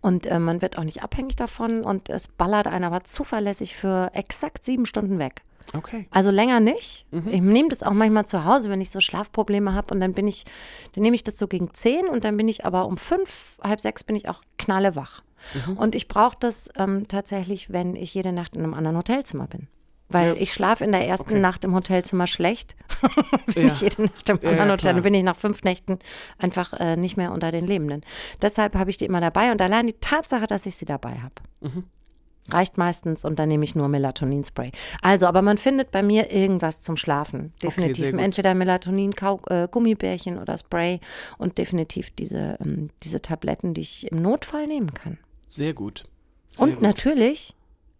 Und äh, man wird auch nicht abhängig davon und es ballert einen aber zuverlässig für exakt sieben Stunden weg. Okay. Also länger nicht. Mhm. Ich nehme das auch manchmal zu Hause, wenn ich so Schlafprobleme habe und dann bin ich, dann nehme ich das so gegen zehn und dann bin ich aber um fünf, halb sechs bin ich auch knallewach. Mhm. Und ich brauche das ähm, tatsächlich, wenn ich jede Nacht in einem anderen Hotelzimmer bin. Weil Ja. ich schlafe in der ersten Okay. Nacht im Hotelzimmer schlecht. bin Ja. ich jede Nacht im anderen ja, Hotel. Dann bin ich nach fünf Nächten einfach äh, nicht mehr unter den Lebenden. Deshalb habe ich die immer dabei und allein die Tatsache, dass ich sie dabei habe. Mhm. Reicht meistens und dann nehme ich nur Melatonin-Spray. Also, aber man findet bei mir irgendwas zum Schlafen. Definitiv. gut. Entweder Melatonin, Kau äh, Gummibärchen oder Spray und definitiv diese, ähm, diese Tabletten, die ich im Notfall nehmen kann. Sehr gut. Sehr und gut. natürlich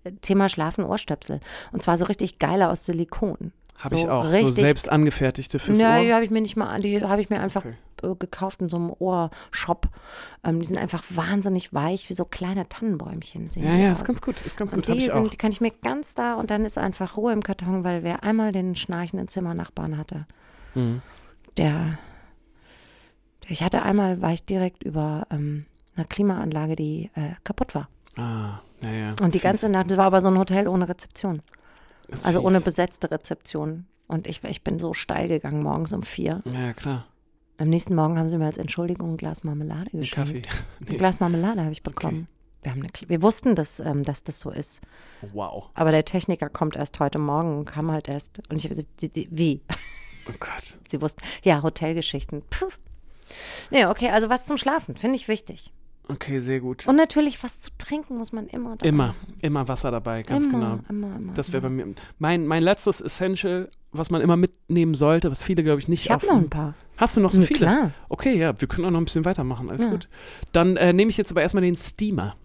äh, Thema Schlafen, Ohrstöpsel. Und zwar so richtig geile aus Silikon. Habe so ich auch. So richtig- selbst angefertigte fürs Ja, Ohr. die habe ich mir nicht mal, die habe ich mir einfach Okay. äh, gekauft in so einem Ohrshop. Ähm, die sind einfach wahnsinnig weich, wie so kleine Tannenbäumchen. Sehen Ja, ja, aus. ist ganz gut. Ist ganz Und gut. Die, ich auch. sind, die kann ich mir ganz da und dann ist einfach Ruhe im Karton, weil wer einmal den schnarchenden Zimmernachbarn hatte, Mhm. der, ich hatte einmal, war ich direkt über ähm, einer Klimaanlage, die äh, kaputt war. Ah, ja, ja. Und die Fies. ganze Nacht, das war aber so ein Hotel ohne Rezeption. Ist Also fies. ohne besetzte Rezeption. Und ich, ich bin so steil gegangen morgens um vier. Ja, klar. Am nächsten Morgen haben sie mir als Entschuldigung ein Glas Marmelade geschenkt. Kaffee. Ein Glas Marmelade habe ich bekommen. Wir, haben eine, wir wussten, dass, ähm, dass das so ist. Wow. Aber der Techniker kommt erst heute Morgen und kam halt erst. Und ich, die, die, wie? Oh Gott. Sie wussten. Ja, Hotelgeschichten. Puh. Nee, okay, also was zum Schlafen, finde ich wichtig. Okay, sehr gut. Und natürlich, was zu trinken muss man immer dabei Immer, haben. immer Wasser dabei, ganz immer, genau. Immer, immer. Das wäre bei mir. Mein, mein letztes Essential, was man immer mitnehmen sollte, was viele, glaube ich, nicht Ich habe noch ein paar. Hast du noch so Na viele? Klar. Okay, ja, wir können auch noch ein bisschen weitermachen. Alles Ja. gut. Dann äh, nehme ich jetzt aber erstmal den Steamer.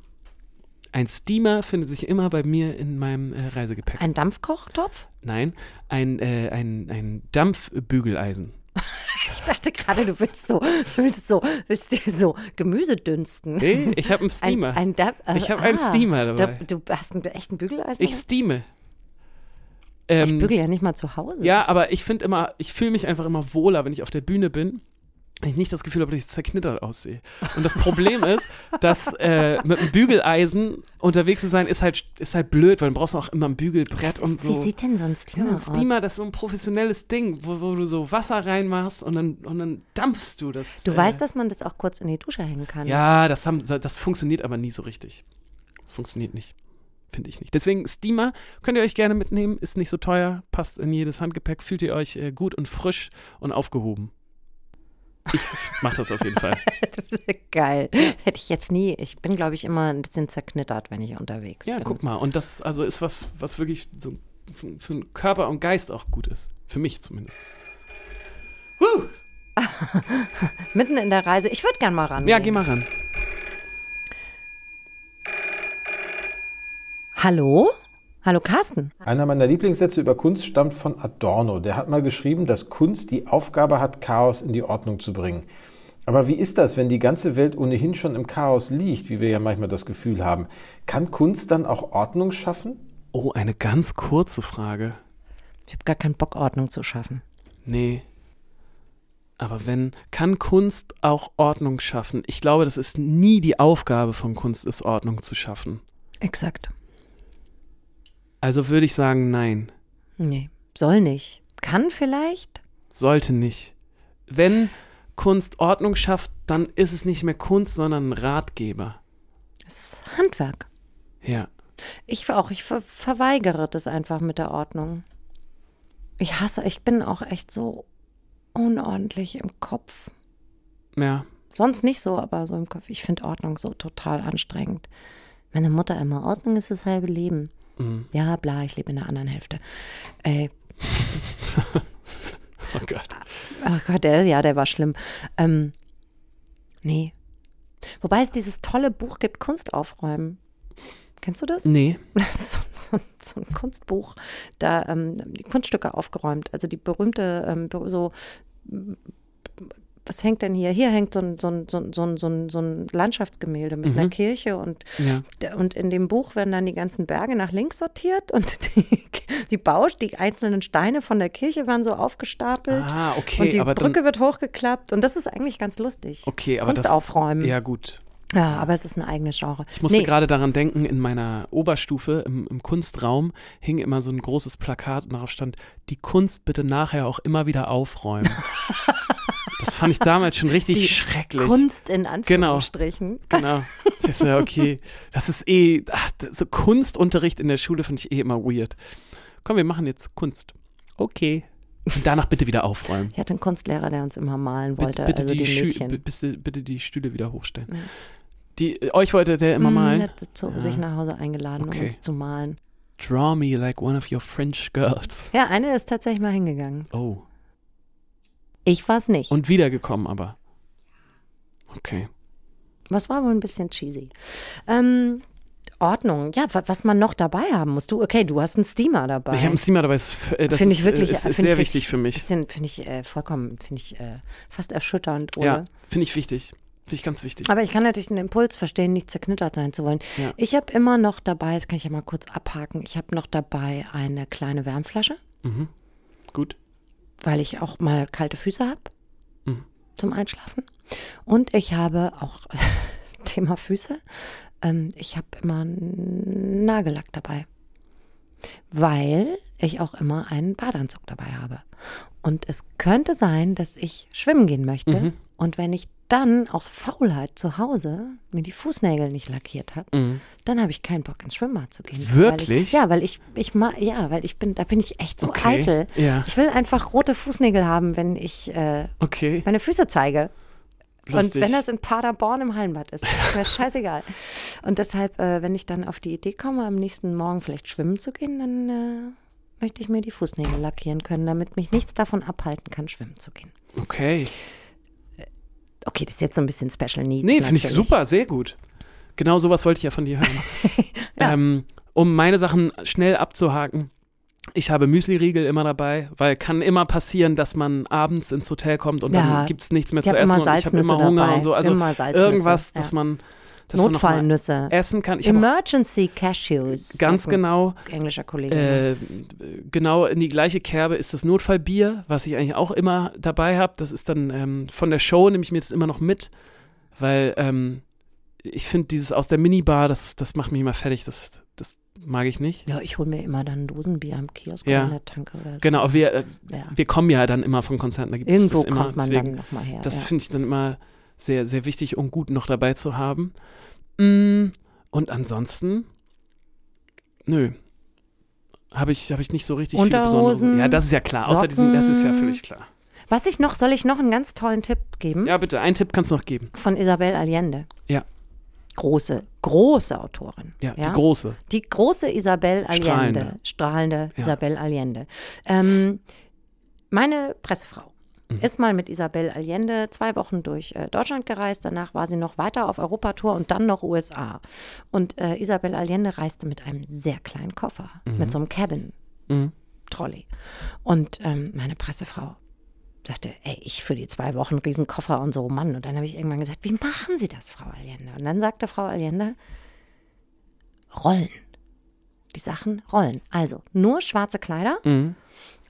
Ein Steamer findet sich immer bei mir in meinem äh, Reisegepäck. Ein Dampfkochtopf? Nein, ein, äh, ein, ein Dampfbügeleisen. Ich dachte gerade, du willst so, willst so, willst dir so Gemüse dünsten. Nee, ich habe einen Ein, Steamer. ein Dab- äh, ich habe einen ah, Steamer Da, dabei. du hast einen echten Bügeleisen? Ich steame. ich Ähm, bügel ja nicht mal zu Hause. ja, aber ich finde immer, ich fühle mich einfach immer wohler, wenn ich auf der Bühne bin. Wenn Ich nicht das Gefühl habe, dass ich zerknittert aussehe. Und das Problem ist, dass äh, mit einem Bügeleisen unterwegs zu sein, ist halt, ist halt blöd, weil dann brauchst du auch immer ein Bügelbrett Was und ist, so. Wie sieht denn so ein Ja, Steamer ein aus? Steamer, das ist so ein professionelles Ding, wo, wo du so Wasser reinmachst und dann, und dann dampfst du das. Du äh, weißt, dass man das auch kurz in die Dusche hängen kann. Ja, das, haben, das funktioniert aber nie so richtig. Das funktioniert nicht. Finde ich nicht. Deswegen Steamer könnt ihr euch gerne mitnehmen, ist nicht so teuer, passt in jedes Handgepäck, fühlt ihr euch äh, gut und frisch und aufgehoben. Ich mach das auf jeden Fall. Geil. Hätte ich jetzt nie. Ich bin, glaube ich, immer ein bisschen zerknittert, wenn ich unterwegs Ja, bin. guck mal. Und das also ist was, was wirklich so für, für den Körper und Geist auch gut ist. Für mich zumindest. Mitten in der Reise. Ich würde gern mal ran. Ja, geh mal ran. Hallo? Hallo, Carsten. Einer meiner Lieblingssätze über Kunst stammt von Adorno. Der hat mal geschrieben, dass Kunst die Aufgabe hat, Chaos in die Ordnung zu bringen. Aber wie ist das, wenn die ganze Welt ohnehin schon im Chaos liegt, wie wir ja manchmal das Gefühl haben? Kann Kunst dann auch Ordnung schaffen? Oh, eine ganz kurze Frage. Ich habe gar keinen Bock, Ordnung zu schaffen. Nee. Aber wenn, kann Kunst auch Ordnung schaffen? Ich glaube, das ist nie die Aufgabe von Kunst, ist Ordnung zu schaffen. Exakt. Also würde ich sagen, nein. Nee, soll nicht. Kann vielleicht? Sollte nicht. Wenn Kunst Ordnung schafft, dann ist es nicht mehr Kunst, sondern ein Ratgeber. Es ist Handwerk. Ja. Ich auch. Ich ver verweigere das einfach mit der Ordnung. Ich hasse, ich bin auch echt so unordentlich im Kopf. Ja. Sonst nicht so, aber so im Kopf. Ich finde Ordnung so total anstrengend. Meine Mutter immer, Ordnung ist das halbe Leben. Mhm. Ja, bla, ich lebe in der anderen Hälfte. Ey, Oh Gott. ach Gott, der, ja, der war schlimm. Ähm, nee. Wobei es dieses tolle Buch gibt, Kunst aufräumen. Kennst du das? Nee. Das ist so, so, so ein Kunstbuch, da ähm, die Kunststücke aufgeräumt. Also die berühmte, ähm, so, was hängt denn hier? Hier hängt so ein, so ein, so ein, so ein, so ein, Landschaftsgemälde mit Mhm. einer Kirche und, Ja. und in dem Buch werden dann die ganzen Berge nach links sortiert und die, die Bausch, die einzelnen Steine von der Kirche waren so aufgestapelt. Ah, okay. und die Brücke dann, wird hochgeklappt und das ist eigentlich ganz lustig. okay, aber Kunst das, aufräumen. Ja, gut. Ja, aber es ist ein eigenes Genre. Ich musste Nee. gerade daran denken, in meiner Oberstufe im, im Kunstraum hing immer so ein großes Plakat und darauf stand, die Kunst bitte nachher auch immer wieder aufräumen. das fand ich damals schon richtig Die schrecklich. Kunst in Anführungsstrichen. Genau. Das ist ja okay. Das ist eh, ach, das- so Kunstunterricht in der Schule finde ich eh immer weird. Komm, wir machen jetzt Kunst. Okay. Und danach bitte wieder aufräumen. Ich hatte einen Kunstlehrer, der uns immer malen wollte, Bitte, bitte, also die, die Mädchen. bi- bitte, bitte die Stühle wieder hochstellen. Ja. Die, äh, euch wollte der immer Mm, malen? der hat zu, Ja. sich nach Hause eingeladen, Okay. um uns zu malen. Draw me like one of your French girls. Ja, eine ist tatsächlich mal hingegangen. Oh. Ich war es nicht. Und wiedergekommen aber. Okay. Was war wohl ein bisschen cheesy. Ähm, Ordnung. Ja, wa- was man noch dabei haben muss. Du, okay, du hast einen Steamer dabei. Ich habe einen Steamer dabei. Das, ist äh, das Finde ist, ich wirklich, äh, ist, ist finde sehr ich wichtig für mich. Finde ich äh, vollkommen, finde ich äh, fast erschütternd, Ole. Ja, finde ich wichtig. Finde ich ganz wichtig. Aber ich kann natürlich den Impuls verstehen, nicht zerknittert sein zu wollen. Ja. Ich habe immer noch dabei, das kann ich ja mal kurz abhaken, ich habe noch dabei eine kleine Wärmflasche, Mhm. Gut. Weil ich auch mal kalte Füße habe Mhm. zum Einschlafen. Und ich habe auch, Thema Füße, ähm, ich habe immer Nagellack dabei, weil ich auch immer einen Badeanzug dabei habe. Und es könnte sein, dass ich schwimmen gehen möchte. Mhm. Und wenn ich dann aus Faulheit zu Hause mir die Fußnägel nicht lackiert habe, Mhm. dann habe ich keinen Bock ins Schwimmbad zu gehen. Weil Wirklich? ich, ja, weil ich, ich ma, ja, weil ich bin, da bin ich echt so Okay. eitel. Ja. Ich will einfach rote Fußnägel haben, wenn ich äh, Okay. meine Füße zeige. Lustig. Und wenn das in Paderborn im Hallenbad ist, ist mir scheißegal. Und deshalb, äh, wenn ich dann auf die Idee komme, am nächsten Morgen vielleicht schwimmen zu gehen, dann äh, möchte ich mir die Fußnägel lackieren können, damit mich nichts davon abhalten kann, schwimmen zu gehen. Okay. Okay, das ist jetzt so ein bisschen Special Needs. Nee, finde ich super, sehr gut. Genau sowas wollte ich ja von dir hören. Ja. ähm, um meine Sachen schnell abzuhaken. Ich habe Müsli-Riegel immer dabei, weil kann immer passieren, dass man abends ins Hotel kommt und Ja. dann gibt es nichts mehr Ich zu essen und ich habe immer Hunger dabei. und so. Also irgendwas, ja. dass man, dass Notfallnüsse. essen kann. Ich Emergency Cashews. ganz sagt ein genau Englischer Kollege. Äh, genau in die gleiche Kerbe ist das Notfallbier, was ich eigentlich auch immer dabei habe. Das ist dann ähm, von der Show, nehme ich mir das immer noch mit, weil ähm, ich finde dieses aus der Minibar, das, das macht mich immer fertig. Das, das mag ich nicht. ja, ich hole mir immer dann Dosenbier am Kiosk Ja. oder in der Tanke oder so. Genau, wir, äh, Ja. wir kommen ja dann immer von Konzerten, da gibt es Irgendwo das immer. kommt man deswegen, dann nochmal her. das ja. finde ich dann immer sehr, sehr wichtig und gut noch dabei zu haben. Mm, und ansonsten, nö. Habe ich, hab ich nicht so richtig viele besondere. Unterhosen, Ja, das ist ja klar. Außer diesem, das ist ja Socken. völlig klar. Was ich noch, soll ich noch einen ganz tollen Tipp geben? Ja, bitte, einen Tipp kannst du noch geben. Von Isabel Allende. Ja. Große, große Autorin. Ja, die große. Die große Isabel Allende. Strahlende. Strahlende Ja. Isabel Allende. Ähm, meine Pressefrau Mhm. ist mal mit Isabel Allende zwei Wochen durch äh, Deutschland gereist. Danach war sie noch weiter auf Europatour und dann noch USA. Und äh, Isabel Allende reiste mit einem sehr kleinen Koffer, mit so einem Cabin. Mhm. Trolley. Und ähm, meine Pressefrau sagte, ey, ich für die zwei Wochen Riesenkoffer und so, Mann. Und dann habe ich irgendwann gesagt, wie machen Sie das, Frau Allende? Und dann sagte Frau Allende, rollen. Die Sachen rollen. Also nur schwarze Kleider, Mhm.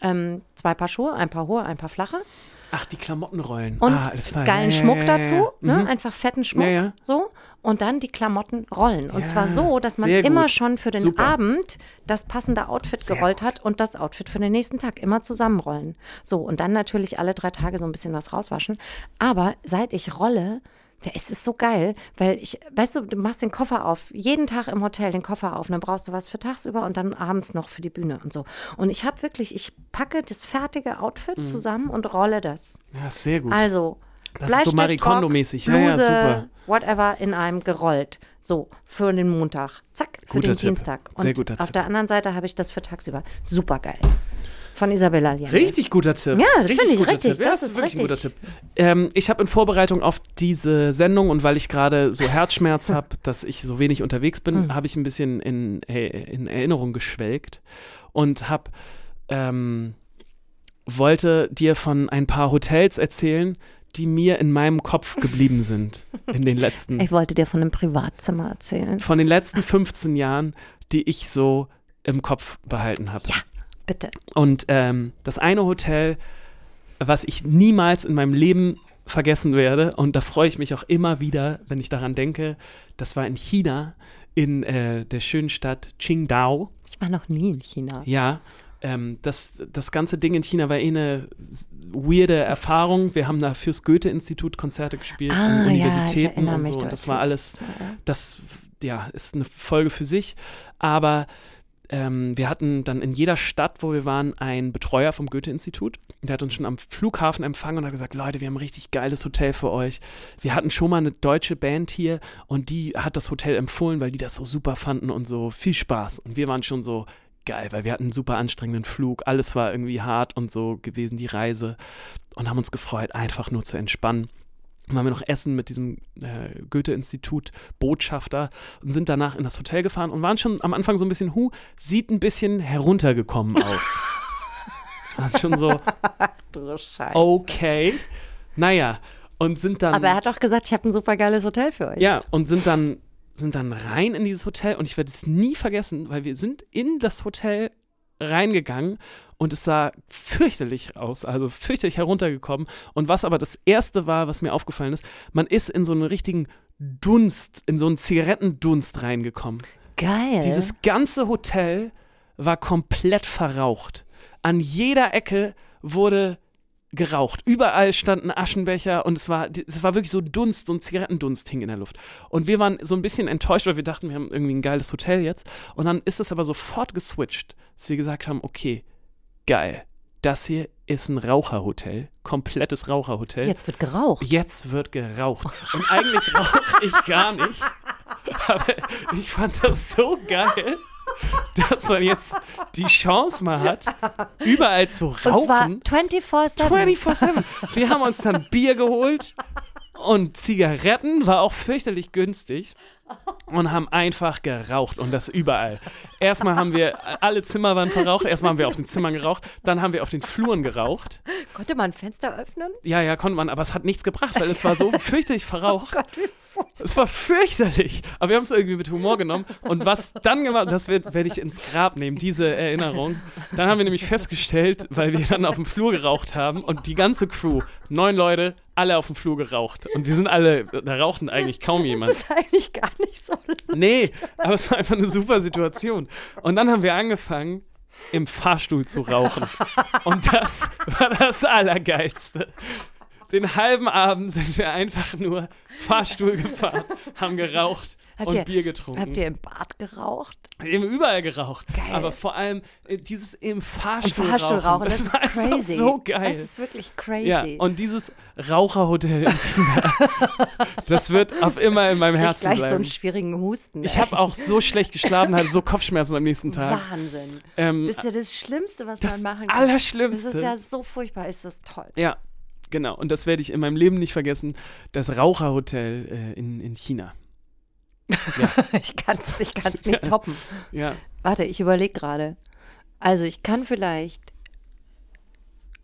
ähm, zwei Paar Schuhe, ein paar hohe, ein paar flache Ach, die Klamottenrollen. und ah, geilen ja, Schmuck ja, ja, dazu. Ne? Mhm. einfach fetten Schmuck, so und dann die Klamotten rollen und zwar so, dass man sehr immer gut. schon für den Super. Abend das passende Outfit gerollt hat und das Outfit für den nächsten Tag immer zusammenrollen. So und dann natürlich alle drei Tage so ein bisschen was rauswaschen. Aber seit ich rolle ja, es ist so geil, weil ich, weißt du, du machst den Koffer auf, jeden Tag im Hotel den Koffer auf, und dann brauchst du was für tagsüber und dann abends noch für die Bühne und so. Und ich habe wirklich, ich packe das fertige Outfit zusammen und rolle das. Ja, sehr gut. Also, Das ist so Marie Bleistift, Rock, Kondo-mäßig. Ja, ja, super. whatever, in einem gerollt. So, für den Montag. Zack, für Guter den Tipp. Dienstag. Und Sehr guter auf Tipp. der anderen Seite habe ich das für tagsüber. Super geil. Von Isabella Allende. Richtig guter Tipp. Ja, das finde ich richtig. Tipp. Ja, Das das, ist wirklich ein guter richtig. Tipp. Ähm, ich habe in Vorbereitung auf diese Sendung und weil ich gerade so Herzschmerz habe, dass ich so wenig unterwegs bin, Hm. habe ich ein bisschen in, in Erinnerung geschwelgt und habe ähm, wollte dir von ein paar Hotels erzählen, die mir in meinem Kopf geblieben sind in den letzten Ich wollte dir von einem Privatzimmer erzählen. von den letzten 15 Jahren, die ich so im Kopf behalten habe. Ja. Bitte. Und ähm, das eine Hotel, was ich niemals in meinem Leben vergessen werde, und da freue ich mich auch immer wieder, wenn ich daran denke, das war in China, in äh, der schönen Stadt Qingdao. Ich war noch nie in China. Ja, ähm, das, das ganze Ding in China war eh eine weirde Erfahrung. Wir haben da fürs Goethe-Institut Konzerte gespielt, Ah, an ja, ich Universitäten erinnere und so. Und das war alles ja. das ja, ist eine Folge für sich. Aber ähm, wir hatten dann in jeder Stadt, wo wir waren, einen Betreuer vom Goethe-Institut. Der hat uns schon am Flughafen empfangen und hat gesagt, Leute, wir haben ein richtig geiles Hotel für euch. Wir hatten schon mal eine deutsche Band hier und die hat das Hotel empfohlen, weil die das so super fanden und so viel Spaß. Und wir waren schon so geil, weil wir hatten einen super anstrengenden Flug. Alles war irgendwie hart und so gewesen, die Reise. Und haben uns gefreut, einfach nur zu entspannen. Waren wir noch essen mit diesem äh, Goethe-Institut Botschafter und sind danach in das Hotel gefahren und waren schon am Anfang so ein bisschen, hu, sieht ein bisschen heruntergekommen aus. War schon so, Du Scheiße. okay. Naja, und sind dann. Aber er hat doch gesagt, ich habe ein super geiles Hotel für euch. Ja, und sind dann, sind dann rein in dieses Hotel und ich werde es nie vergessen, weil wir sind in das Hotel reingegangen und es sah fürchterlich aus, also fürchterlich heruntergekommen. Und was aber das Erste war, was mir aufgefallen ist, man ist in so einen richtigen Dunst, in so einen Zigarettendunst reingekommen. Geil. Dieses ganze Hotel war komplett verraucht. An jeder Ecke wurde geraucht. Überall standen Aschenbecher und es war, es war wirklich so Dunst, so ein Zigarettendunst hing in der Luft. Und wir waren so ein bisschen enttäuscht, weil wir dachten, wir haben irgendwie ein geiles Hotel jetzt. Und dann ist es aber sofort geswitcht, dass wir gesagt haben, okay, geil, das hier ist ein Raucherhotel, komplettes Raucherhotel. Jetzt wird geraucht. Jetzt wird geraucht. Und eigentlich rauche ich gar nicht. Aber ich fand das so geil, dass man jetzt die Chance mal hat, überall zu Und zwar rauchen. 24-7. 24-7. Wir haben uns dann Bier geholt und Zigaretten, war auch fürchterlich günstig. Und haben einfach geraucht und das überall. Erstmal haben wir, alle Zimmer waren verraucht, erstmal haben wir auf den Zimmern geraucht, dann haben wir auf den Fluren geraucht. Konnte man ein Fenster öffnen? Ja, ja, konnte man, aber es hat nichts gebracht, weil es war so fürchterlich verraucht. Gott, wie furchtbar. Es war fürchterlich. Aber wir haben es irgendwie mit Humor genommen. Und was dann gemacht, das werde ich ins Grab nehmen, diese Erinnerung. Dann haben wir nämlich festgestellt, weil wir dann auf dem Flur geraucht haben und die ganze Crew, neun Leute, alle auf dem Flur geraucht. Und wir sind alle, da rauchten eigentlich kaum jemand. Das ist eigentlich gar nicht so lustig. Nee, aber es war einfach eine super Situation. Und dann haben wir angefangen, im Fahrstuhl zu rauchen. Und das war das Allergeilste. Den halben Abend sind wir einfach nur Fahrstuhl gefahren, haben geraucht Habt und ihr- Bier getrunken. Habt ihr im Bad geraucht? Eben überall geraucht. Geil. Aber vor allem äh, dieses im Im Fahrstuhl, Fahrstuhl rauchen, das, das ist crazy. so geil. Das ist wirklich crazy. ja, und dieses Raucherhotel in China, das wird auf immer in meinem ich Herzen gleich so bleiben. einen schwierigen Husten. ich habe auch so schlecht geschlafen, hatte so Kopfschmerzen am nächsten Tag. Wahnsinn. Ähm, Das ist ja das Schlimmste, was man machen kann. Allerschlimmste. Das ist ja so furchtbar, ist das toll. Ja, genau. Und das werde ich in meinem Leben nicht vergessen. Das Raucherhotel äh, in, in China. Ich kann es ich kann's nicht toppen. Ja. Warte, ich überlege gerade. Also ich kann vielleicht.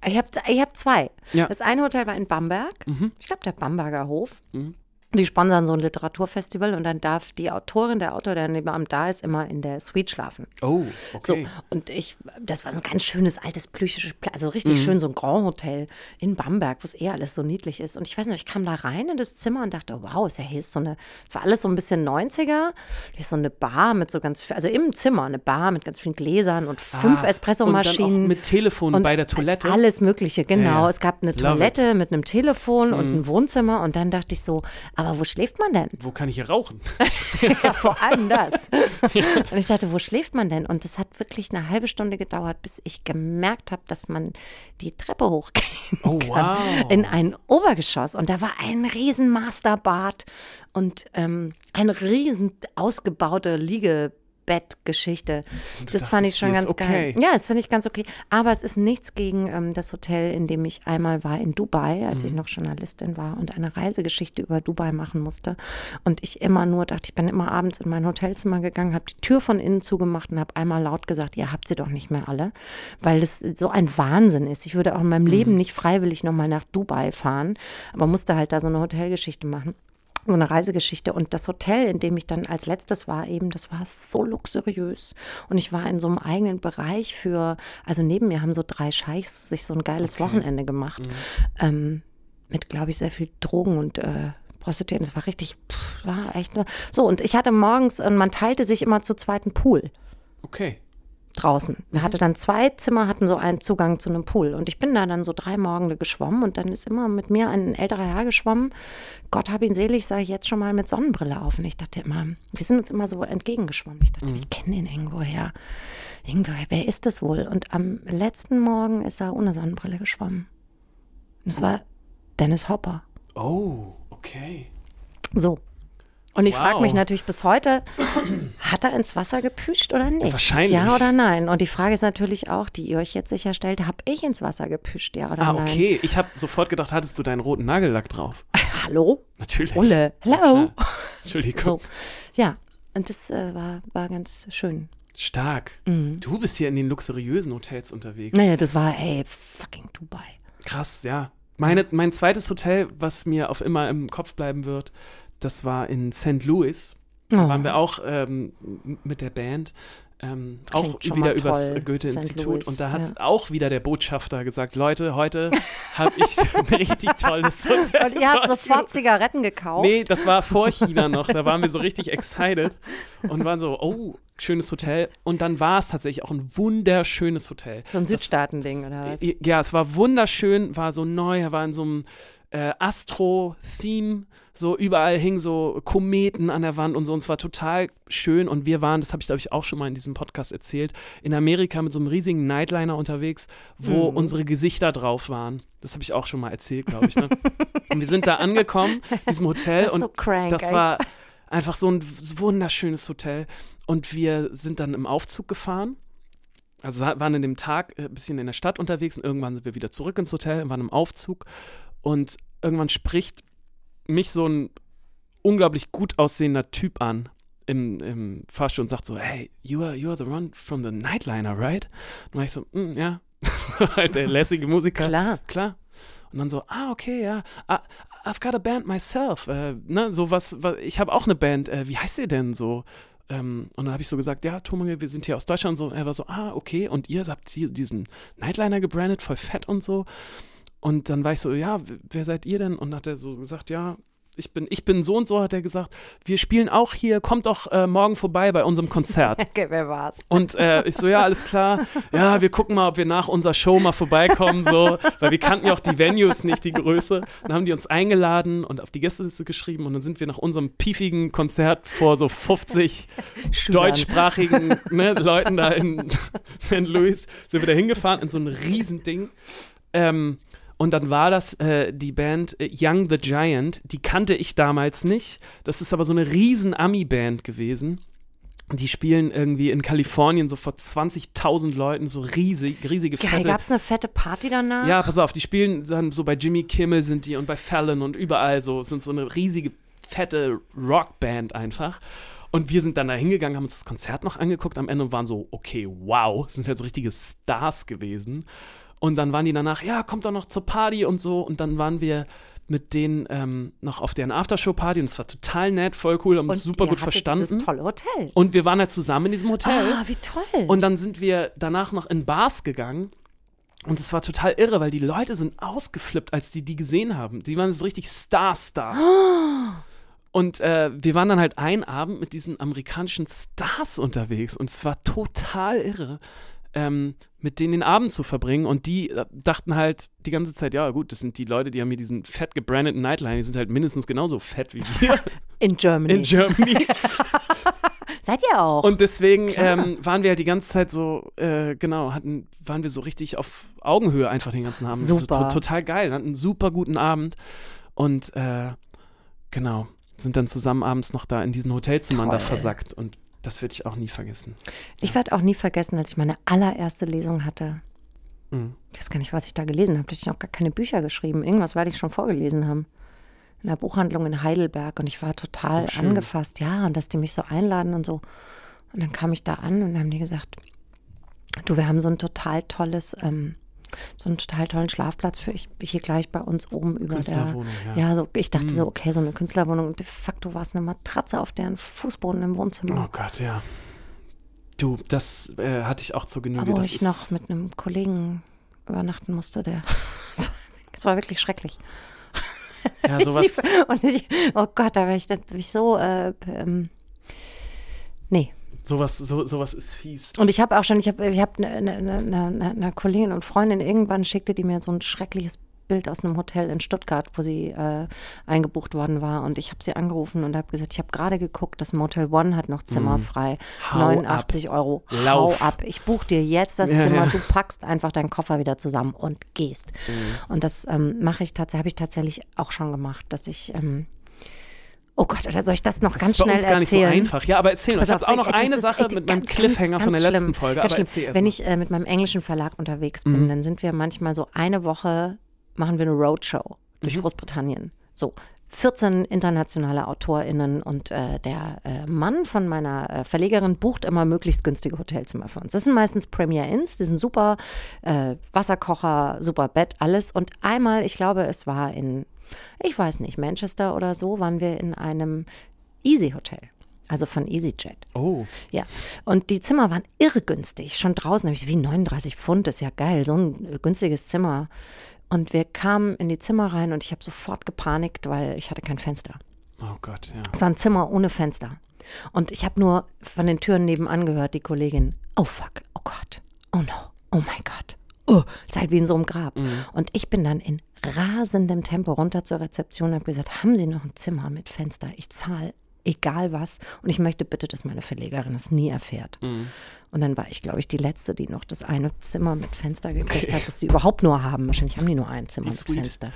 Ich habe ich hab zwei. Ja. Das eine Hotel war in Bamberg. Mhm. Ich glaube, der Bamberger Hof. Mhm. Die sponsern so ein Literaturfestival und dann darf die Autorin, der Autor, der nebenan da ist, immer in der Suite schlafen. Oh, So, okay. und ich, das war so ein ganz schönes altes plüschisches, Pla- also richtig Mhm. schön so ein Grand Hotel in Bamberg, wo es eh alles so niedlich ist. Und ich weiß nicht, ich kam da rein in das Zimmer und dachte, wow, ist ja hier ist so eine, es war alles so ein bisschen 90er. Hier ist so eine Bar mit so ganz, viel- also im Zimmer eine Bar mit ganz vielen Gläsern und fünf Ah, Und dann Espressomaschinen. mit Telefon Und bei der Toilette. Alles Mögliche, genau. Ja, ja. Es gab eine Love Toilette mit einem Telefon und Mhm. ein Wohnzimmer. Und dann dachte ich so, aber wo schläft man denn? Wo kann ich hier rauchen? ja, vor allem das. Und ich dachte, wo schläft man denn? Und es hat wirklich eine halbe Stunde gedauert, bis ich gemerkt habe, dass man die Treppe hochgehen Oh, kann. wow. In ein Obergeschoss. Und da war ein riesen Masterbad und ähm, eine riesen ausgebaute Liegebettgeschichte. Das fand ich schon ganz ist geil. okay. Ja, das finde ich ganz okay. Aber es ist nichts gegen ähm, das Hotel, in dem ich einmal war in Dubai, als Mhm. ich noch Journalistin war und eine Reisegeschichte über Dubai machen musste. Und ich immer nur dachte, ich bin immer abends in mein Hotelzimmer gegangen, habe die Tür von innen zugemacht und habe einmal laut gesagt, ihr habt sie doch nicht mehr alle, weil es so ein Wahnsinn ist. Ich würde auch in meinem Mhm. Leben nicht freiwillig nochmal nach Dubai fahren, aber musste halt da so eine Hotelgeschichte machen so eine Reisegeschichte. Und das Hotel, in dem ich dann als letztes war, eben, das war so luxuriös. Und ich war in so einem eigenen Bereich für, also neben mir haben so drei Scheichs sich so ein geiles Okay. Wochenende gemacht. Ähm, mit, glaube ich, sehr viel Drogen und äh, Prostituierten. Das war richtig, pff, war echt nur. So, und ich hatte morgens, und man teilte sich immer zu zweiten Pool Okay. Draußen. Wir hatte dann zwei Zimmer, hatten so einen Zugang zu einem Pool. Und ich bin da dann so drei Morgen geschwommen und dann ist immer mit mir ein älterer Herr geschwommen. Gott hab ihn selig, sage ich jetzt schon mal mit Sonnenbrille auf. Und ich dachte immer, wir sind uns immer so entgegengeschwommen. Ich dachte, ich kenne den irgendwoher. Irgendwoher, wer ist das wohl? Und am letzten Morgen ist er ohne Sonnenbrille geschwommen. Das war Dennis Hopper. Oh, okay. So. Und ich frage Wow. mich natürlich bis heute, hat er ins Wasser gepüscht oder nicht? wahrscheinlich. Ja oder nein? Und die Frage ist natürlich auch, die ihr euch jetzt sicher stellt, habe ich ins Wasser gepüscht, ja oder Ah, nein? okay. Ich habe sofort gedacht, hattest du deinen roten Nagellack drauf? Hallo? Natürlich. Ulle. Ja, Hello? klar. Entschuldigung. So. Ja, und das äh, war, war ganz schön. Stark. Mhm. Du bist hier in den luxuriösen Hotels unterwegs. Naja, das war, ey, fucking Dubai. Krass, ja. Meine, mein zweites Hotel, was mir auf immer im Kopf bleiben wird, das war in St. Louis. Da Oh. waren wir auch ähm, mit der Band. Ähm, auch wieder übers Goethe-Institut. Und da hat ja. auch wieder der Botschafter gesagt: Leute, heute habe ich ein richtig tolles Hotel. Und ihr habt sofort Zigaretten gekauft? Nee, das war vor China noch. Da waren wir so richtig excited und waren so, oh, schönes Hotel. Und dann war es tatsächlich auch ein wunderschönes Hotel. So ein Südstaaten-Ding, oder was? Ja, es war wunderschön, war so neu, war in so einem äh, Astro-Theme. So überall hingen so Kometen an der Wand und so. Und es war total schön. Und wir waren, das habe ich glaube ich auch schon mal in diesem Podcast erzählt, in Amerika mit so einem riesigen Nightliner unterwegs, wo Mhm. unsere Gesichter drauf waren. Das habe ich auch schon mal erzählt, glaube ich. Ne? und wir sind da angekommen, in diesem Hotel. Das und so crank, das ey. war einfach so ein wunderschönes Hotel. Und wir sind dann im Aufzug gefahren. Also waren in dem Tag äh, ein bisschen in der Stadt unterwegs und irgendwann sind wir wieder zurück ins Hotel, waren im Aufzug und irgendwann spricht mich so ein unglaublich gut aussehender Typ an im, im Fahrstuhl und sagt so, hey, you are, you are the one from the Nightliner, right? Und war ich so, "Mm, ja, halt der lässige Musiker. Klar. Klar. Und dann so, ah, okay, ja, ah, I've got a band myself. Äh, ne, so was, was ich habe auch eine Band, äh, wie heißt ihr denn so? Ähm, und dann habe ich so gesagt, ja, Thomas, wir sind hier aus Deutschland. Und so, er war so, ah, okay. Und ihr habt hier diesen Nightliner gebrandet, voll fett und so. Und dann war ich so, ja, wer seid ihr denn? Und dann hat er so gesagt, ja, ich bin, ich bin so und so, hat er gesagt, wir spielen auch hier, kommt doch äh, morgen vorbei bei unserem Konzert. Okay, wer war's? Und äh, ich so, ja, alles klar. Ja, wir gucken mal, ob wir nach unserer Show mal vorbeikommen, so. Weil wir kannten ja auch die Venues nicht, die Größe. Dann haben die uns eingeladen und auf die Gästeliste geschrieben und dann sind wir nach unserem piefigen Konzert vor so 50 Schülern. deutschsprachigen ne, Leuten da in St. Louis, sind wir da hingefahren in so ein Riesending. Ähm, und dann war das äh, die Band äh, Young the Giant. Die kannte ich damals nicht. Das ist aber so eine riesen Ami-Band gewesen. Die spielen irgendwie in Kalifornien so vor 20.000 Leuten, so riesig, riesige Geil, fette. gab's eine fette Party danach? Ja, pass auf, die spielen dann so bei Jimmy Kimmel sind die und bei Fallon und überall so, Es sind so eine riesige, fette Rockband einfach. Und wir sind dann da hingegangen, haben uns das Konzert noch angeguckt am Ende und waren so, okay, wow, sind halt so richtige Stars gewesen. Und dann waren die danach, ja, kommt doch noch zur Party und so. Und dann waren wir mit denen ähm, noch auf deren Aftershow-Party und es war total nett, voll cool, haben Und uns super gut verstanden. Dieses tolle Hotel. Und wir waren halt zusammen in diesem Hotel. Ah, wie toll. Und dann sind wir danach noch in Bars gegangen. Und es war total irre, weil die Leute sind ausgeflippt, als die die gesehen haben. Die waren so richtig Star-Stars. Und äh, wir waren dann halt einen Abend mit diesen amerikanischen Stars unterwegs. Und es war total irre, ähm, mit denen den Abend zu verbringen. Und die äh, dachten halt die ganze Zeit, ja gut, das sind die Leute, die haben hier diesen fett gebrandeten Nightline. Die sind halt mindestens genauso fett wie wir in Germany. in Germany. Seid ihr auch? Und deswegen ähm, waren wir ja die ganze Zeit so, äh, genau, hatten, waren wir so richtig auf Augenhöhe einfach den ganzen Abend. Super. To total geil, hatten einen super guten Abend und äh, genau, sind dann zusammen abends noch da in diesen Hotelzimmern da Toll. versackt und das werde ich auch nie vergessen. ich werde auch nie vergessen, als ich meine allererste Lesung hatte. Mhm. Ich weiß gar nicht, was ich da gelesen habe. Da hatte ich noch gar keine Bücher geschrieben. Irgendwas werde ich schon vorgelesen haben. In der Buchhandlung in Heidelberg. Und ich war total Oh, angefasst. Ja, und dass die mich so einladen und so. Und dann kam ich da an und haben die gesagt, du, wir haben so ein total tolles, ähm, so einen total tollen Schlafplatz für ich, hier gleich bei uns oben über der. Künstlerwohnung, ja. Ja, so, ich dachte Mhm. so, okay, so eine Künstlerwohnung. De facto war es eine Matratze auf deren Fußboden im Wohnzimmer. Oh Gott, ja. Du, das äh, hatte ich auch zur Genüge. wo das ich noch mit einem Kollegen übernachten musste, der. Es war wirklich schrecklich. Ja, sowas. Und ich, oh Gott, da war ich, da ich so. Äh, ähm. Sowas, so, sowas ist fies. Und ich habe auch schon, ich habe ich hab eine ne, ne, ne, ne Kollegin und Freundin irgendwann schickte die mir so ein schreckliches Bild aus einem Hotel in Stuttgart, wo sie äh, eingebucht worden war. Und ich habe sie angerufen und habe gesagt, ich habe gerade geguckt, das Motel One hat noch Zimmer frei. Hau 89 Euro. Lauf. Hau ab. Ich buche dir jetzt das Ja, Zimmer. ja. Du packst einfach deinen Koffer wieder zusammen und gehst. Mhm. Und das ähm, mache ich tatsächlich, habe ich tatsächlich auch schon gemacht, dass ich ähm, Oh Gott, oder soll ich das noch Das ganz ist bei schnell uns gar nicht so erzählen? einfach. Ja, aber erzähl mal. Pass Ich habe auch noch eine ist Sache mit meinem ganz, Cliffhanger ganz von der letzten schlimm. Folge. Ganz Aber erzähl erst Wenn ich äh, mit meinem englischen Verlag unterwegs bin, Mhm. dann sind wir manchmal so eine Woche, machen wir eine Roadshow durch Mhm. Großbritannien. So. 14 internationale AutorInnen und äh, der äh, Mann von meiner äh, Verlegerin bucht immer möglichst günstige Hotelzimmer für uns. Das sind meistens Premier Inns, die sind super, äh, Wasserkocher, super Bett, alles. Und einmal, ich glaube, es war in, ich weiß nicht, Manchester oder so, waren wir in einem Easy Hotel. Also von EasyJet. Oh, Ja, und die Zimmer waren irre günstig. Schon draußen habe ich wie 39 Pfund, ist ja geil, so ein günstiges Zimmer. Und wir kamen in die Zimmer rein und ich habe sofort gepanikt, weil ich hatte kein Fenster. oh Gott, ja. Es war ein Zimmer ohne Fenster. Und ich habe nur von den Türen nebenan gehört, die Kollegin, oh fuck, oh Gott, oh no, oh mein Gott. Oh, ist halt wie in so einem Grab. Und ich bin dann in rasendem Tempo runter zur Rezeption und habe gesagt, haben Sie noch ein Zimmer mit Fenster? Ich zahle egal was. Und ich möchte bitte, dass meine Verlegerin es nie erfährt. Mhm. Und dann war ich, glaube ich, die Letzte, die noch das eine Zimmer mit Fenster gekriegt hat, das sie überhaupt nur haben. Wahrscheinlich haben die nur ein Zimmer mit. Fenster.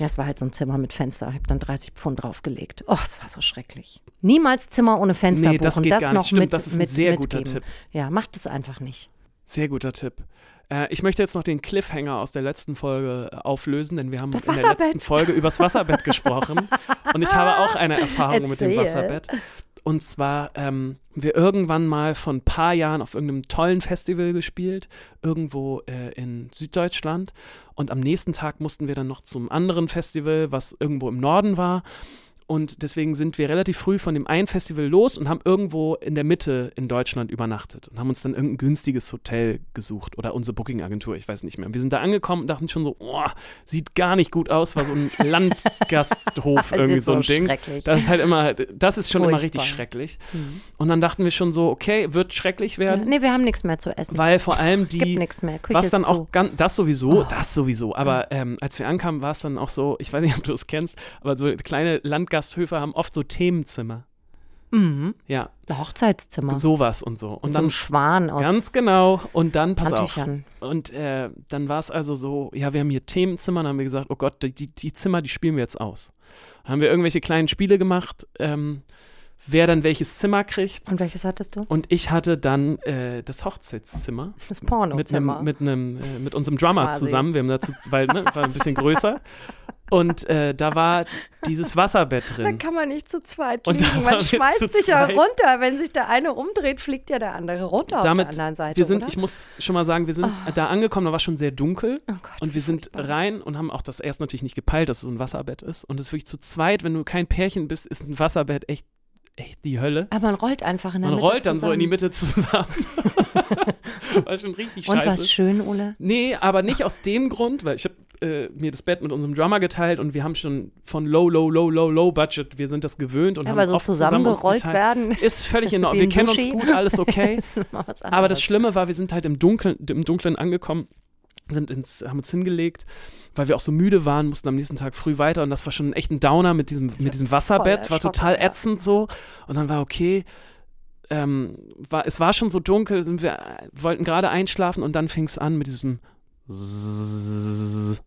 Ja, es war halt so ein Zimmer mit Fenster. Ich habe dann 30 Pfund draufgelegt. Oh, es war so schrecklich. Niemals Zimmer ohne Fenster Nee, das buchen. geht das gar noch nicht. Stimmt, mit, das ist ein mit, sehr guter mitgeben. Tipp. Ja, macht es einfach nicht. Sehr guter Tipp. Äh, ich möchte jetzt noch den Cliffhanger aus der letzten Folge äh, auflösen, denn wir haben in der letzten Folge übers Wasserbett gesprochen. Und ich habe auch eine Erfahrung mit dem Erzähl. Wasserbett. Und zwar ähm, haben wir irgendwann mal vor ein paar Jahren auf irgendeinem tollen Festival gespielt, irgendwo äh, in Süddeutschland. Und am nächsten Tag mussten wir dann noch zum anderen Festival, was irgendwo im Norden war. Und deswegen sind wir relativ früh von dem einen Festival los und haben irgendwo in der Mitte in Deutschland übernachtet und haben uns dann irgendein günstiges Hotel gesucht oder unsere Booking-Agentur, ich weiß nicht mehr. Wir sind da angekommen und dachten schon so, oh, sieht gar nicht gut aus, war so ein Landgasthof irgendwie Sieht so ein Ding. Das ist halt immer, das ist schon immer Furchtbar. richtig schrecklich. Mhm. Und dann dachten wir schon so, okay, wird schrecklich Ja, werden, nee, wir haben nichts mehr zu essen. weil vor allem Gibt die, nichts mehr. Küche was dann auch ganz, das sowieso, Oh. das sowieso. Aber ähm, als wir ankamen, war es dann auch so, ich weiß nicht, ob du es kennst, aber so kleine Landgasthöfe haben oft so Themenzimmer. Mhm. Ja, Ein Hochzeitszimmer. sowas und so. Und Mit so dann einem Schwan aus ganz genau. Und dann pass auf. Und äh, dann war es also so, ja, wir haben hier Themenzimmer, dann haben wir gesagt, oh Gott, die, die Zimmer, die spielen wir jetzt aus. Dann haben wir irgendwelche kleinen Spiele gemacht, ähm, wer dann welches Zimmer kriegt. Und welches hattest du? Und ich hatte dann äh, das Hochzeitszimmer Das mit Pornozimmer. einem, mit einem, äh, mit unserem Drummer Quasi. zusammen. Wir haben dazu, weil ne, war ein bisschen größer. Und äh, da war dieses Wasserbett Da drin. kann man nicht zu zweit da liegen. Man schmeißt sich ja runter. Wenn sich der eine umdreht, fliegt ja der andere runter Damit- auf der anderen Seite. Wir sind, oder? ich muss schon mal sagen, wir sind Ah. da angekommen, da war schon sehr dunkel. oh Gott, Und wir sind rein und haben auch das erst natürlich nicht gepeilt, dass es so ein Wasserbett ist. Und es ist wirklich zu zweit, wenn du kein Pärchen bist, ist ein Wasserbett echt, echt die Hölle. Aber man rollt einfach in der Man Mitte rollt dann so in die zusammen. Mitte zusammen. war schon richtig Und scheiße. was schön, Ole? Nee, aber nicht aus dem Grund, weil ich habe äh, mir das Bett mit unserem Drummer geteilt und wir haben schon von low, low, low, low, low Budget, wir sind das gewöhnt und Aber haben so oft zusammen zusammengerollt geteilt. werden. Ist völlig in Ordnung. Wir kennen uns gut, alles okay. Aber das. Schlimme war, wir sind halt im Dunkeln, im Dunklen angekommen, sind ins, haben uns hingelegt, weil wir auch so müde waren, mussten am nächsten Tag früh weiter und das war schon echt ein Downer mit diesem, mit diesem Wasserbett, war total ätzend so. Und dann war okay, ähm, war, es war schon so dunkel, sind wir, wollten gerade einschlafen und dann fing es an mit diesem Zzzz.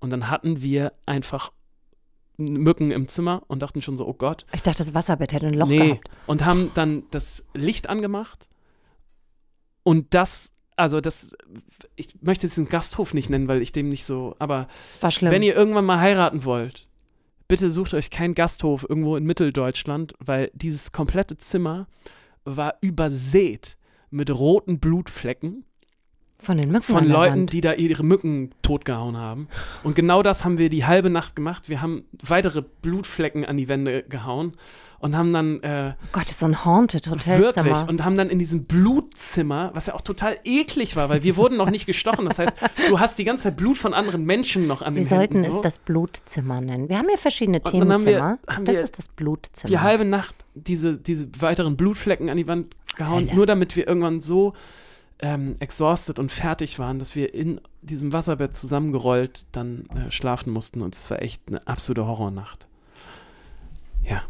und dann hatten wir einfach Mücken im Zimmer und dachten schon so, oh Gott, Ich dachte, das Wasserbett hätte ein Loch nee. gehabt. Und haben dann das Licht angemacht. Und das, also das, ich möchte es einen Gasthof nicht nennen, weil ich dem nicht so, aber wenn ihr irgendwann mal heiraten wollt, bitte sucht euch keinen Gasthof irgendwo in Mitteldeutschland, weil dieses komplette Zimmer war übersät mit roten Blutflecken von den Mücken von Leuten, die da ihre Mücken totgehauen haben. Und genau das haben wir die halbe Nacht gemacht. Wir haben weitere Blutflecken an die Wände gehauen und haben dann äh, Oh Gott, so ein Haunted Hotelzimmer. Wirklich. Und haben dann in diesem Blutzimmer, was ja auch total eklig war, weil wir wurden noch nicht gestochen. Das heißt, du hast die ganze Zeit Blut von anderen Menschen noch an Sie den sollten Händen. es So. das Blutzimmer nennen. Wir haben hier verschiedene Und wir- Themenzimmer. haben das wir ist das Blutzimmer. die halbe Nacht diese, diese weiteren Blutflecken an die Wand gehauen, Hölle. nur damit wir irgendwann so ähm, exhausted und fertig waren, dass wir in diesem Wasserbett zusammengerollt dann äh, schlafen mussten. Und es war echt eine absolute Horrornacht. Ja,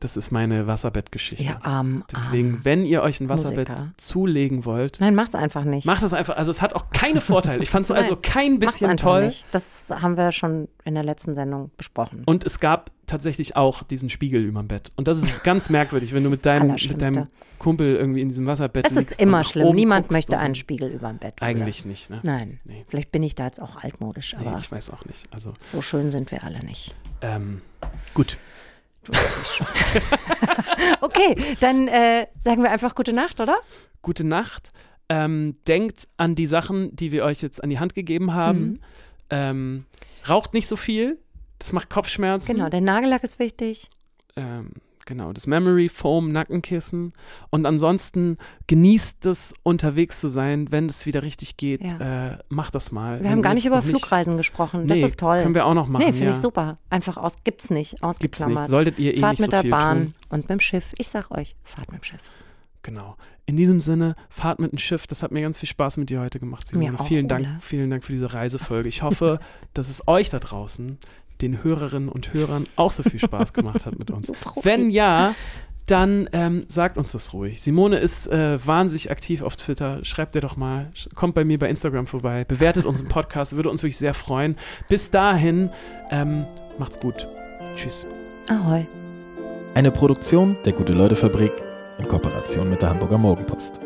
das ist meine Wasserbettgeschichte. ja, arm, Deswegen, arm. wenn ihr euch ein Wasserbett Musiker. zulegen wollt, Nein, macht's einfach nicht. macht es einfach. Also es hat auch keine Vorteile. Ich fand es also kein bisschen toll. nicht. Das haben wir schon in der letzten Sendung besprochen. Und es gab tatsächlich auch diesen Spiegel über dem Bett. Und das ist ganz merkwürdig, wenn du mit deinem, mit deinem. Kumpel irgendwie in diesem Wasserbett es ist immer schlimm. Niemand möchte einen Spiegel über dem Bett. Eigentlich nicht, ne? Nein. Nee. Vielleicht bin ich da jetzt auch altmodisch, Nee, aber ich weiß auch nicht. Also, so schön sind wir alle nicht. ähm, gut. Du schon. okay, dann äh, sagen wir einfach gute Nacht, oder? Gute Nacht. Ähm, denkt an die Sachen, die wir euch jetzt an die Hand gegeben haben. Mhm. Ähm, raucht nicht so viel. Das macht Kopfschmerzen. Genau, der Nagellack ist wichtig. ähm, genau, das Memory Foam Nackenkissen. Und ansonsten genießt es, unterwegs zu sein, wenn es wieder richtig geht. Äh, macht das mal. Wir haben gar nicht über Flugreisen gesprochen. Das nee, ist toll. Können wir auch noch machen. nee, finde ja. ich super. Einfach aus, gibt's nicht, Gibt's ausgeklammert. nicht. Solltet ihr eh fahrt nicht mit so der viel Bahn tun. und mit dem Schiff. Ich sag euch, fahrt mit dem Schiff. Genau. In diesem Sinne, fahrt mit dem Schiff. Das hat mir ganz viel Spaß mit dir heute gemacht, Simone. Mir auch, vielen Dank, Ole. vielen Dank für diese Reisefolge. Ich hoffe, dass es euch da draußen, den Hörerinnen und Hörern, auch so viel Spaß gemacht hat mit uns. Wenn ja, dann ähm, sagt uns das ruhig. Simone ist äh, wahnsinnig aktiv auf Twitter. Schreibt ihr doch mal. Kommt bei mir bei Instagram vorbei. Bewertet unseren Podcast. Würde uns wirklich sehr freuen. Bis dahin, ähm, macht's gut. Tschüss. Ahoi. Eine Produktion der Gute-Leute-Fabrik in Kooperation mit der Hamburger Morgenpost.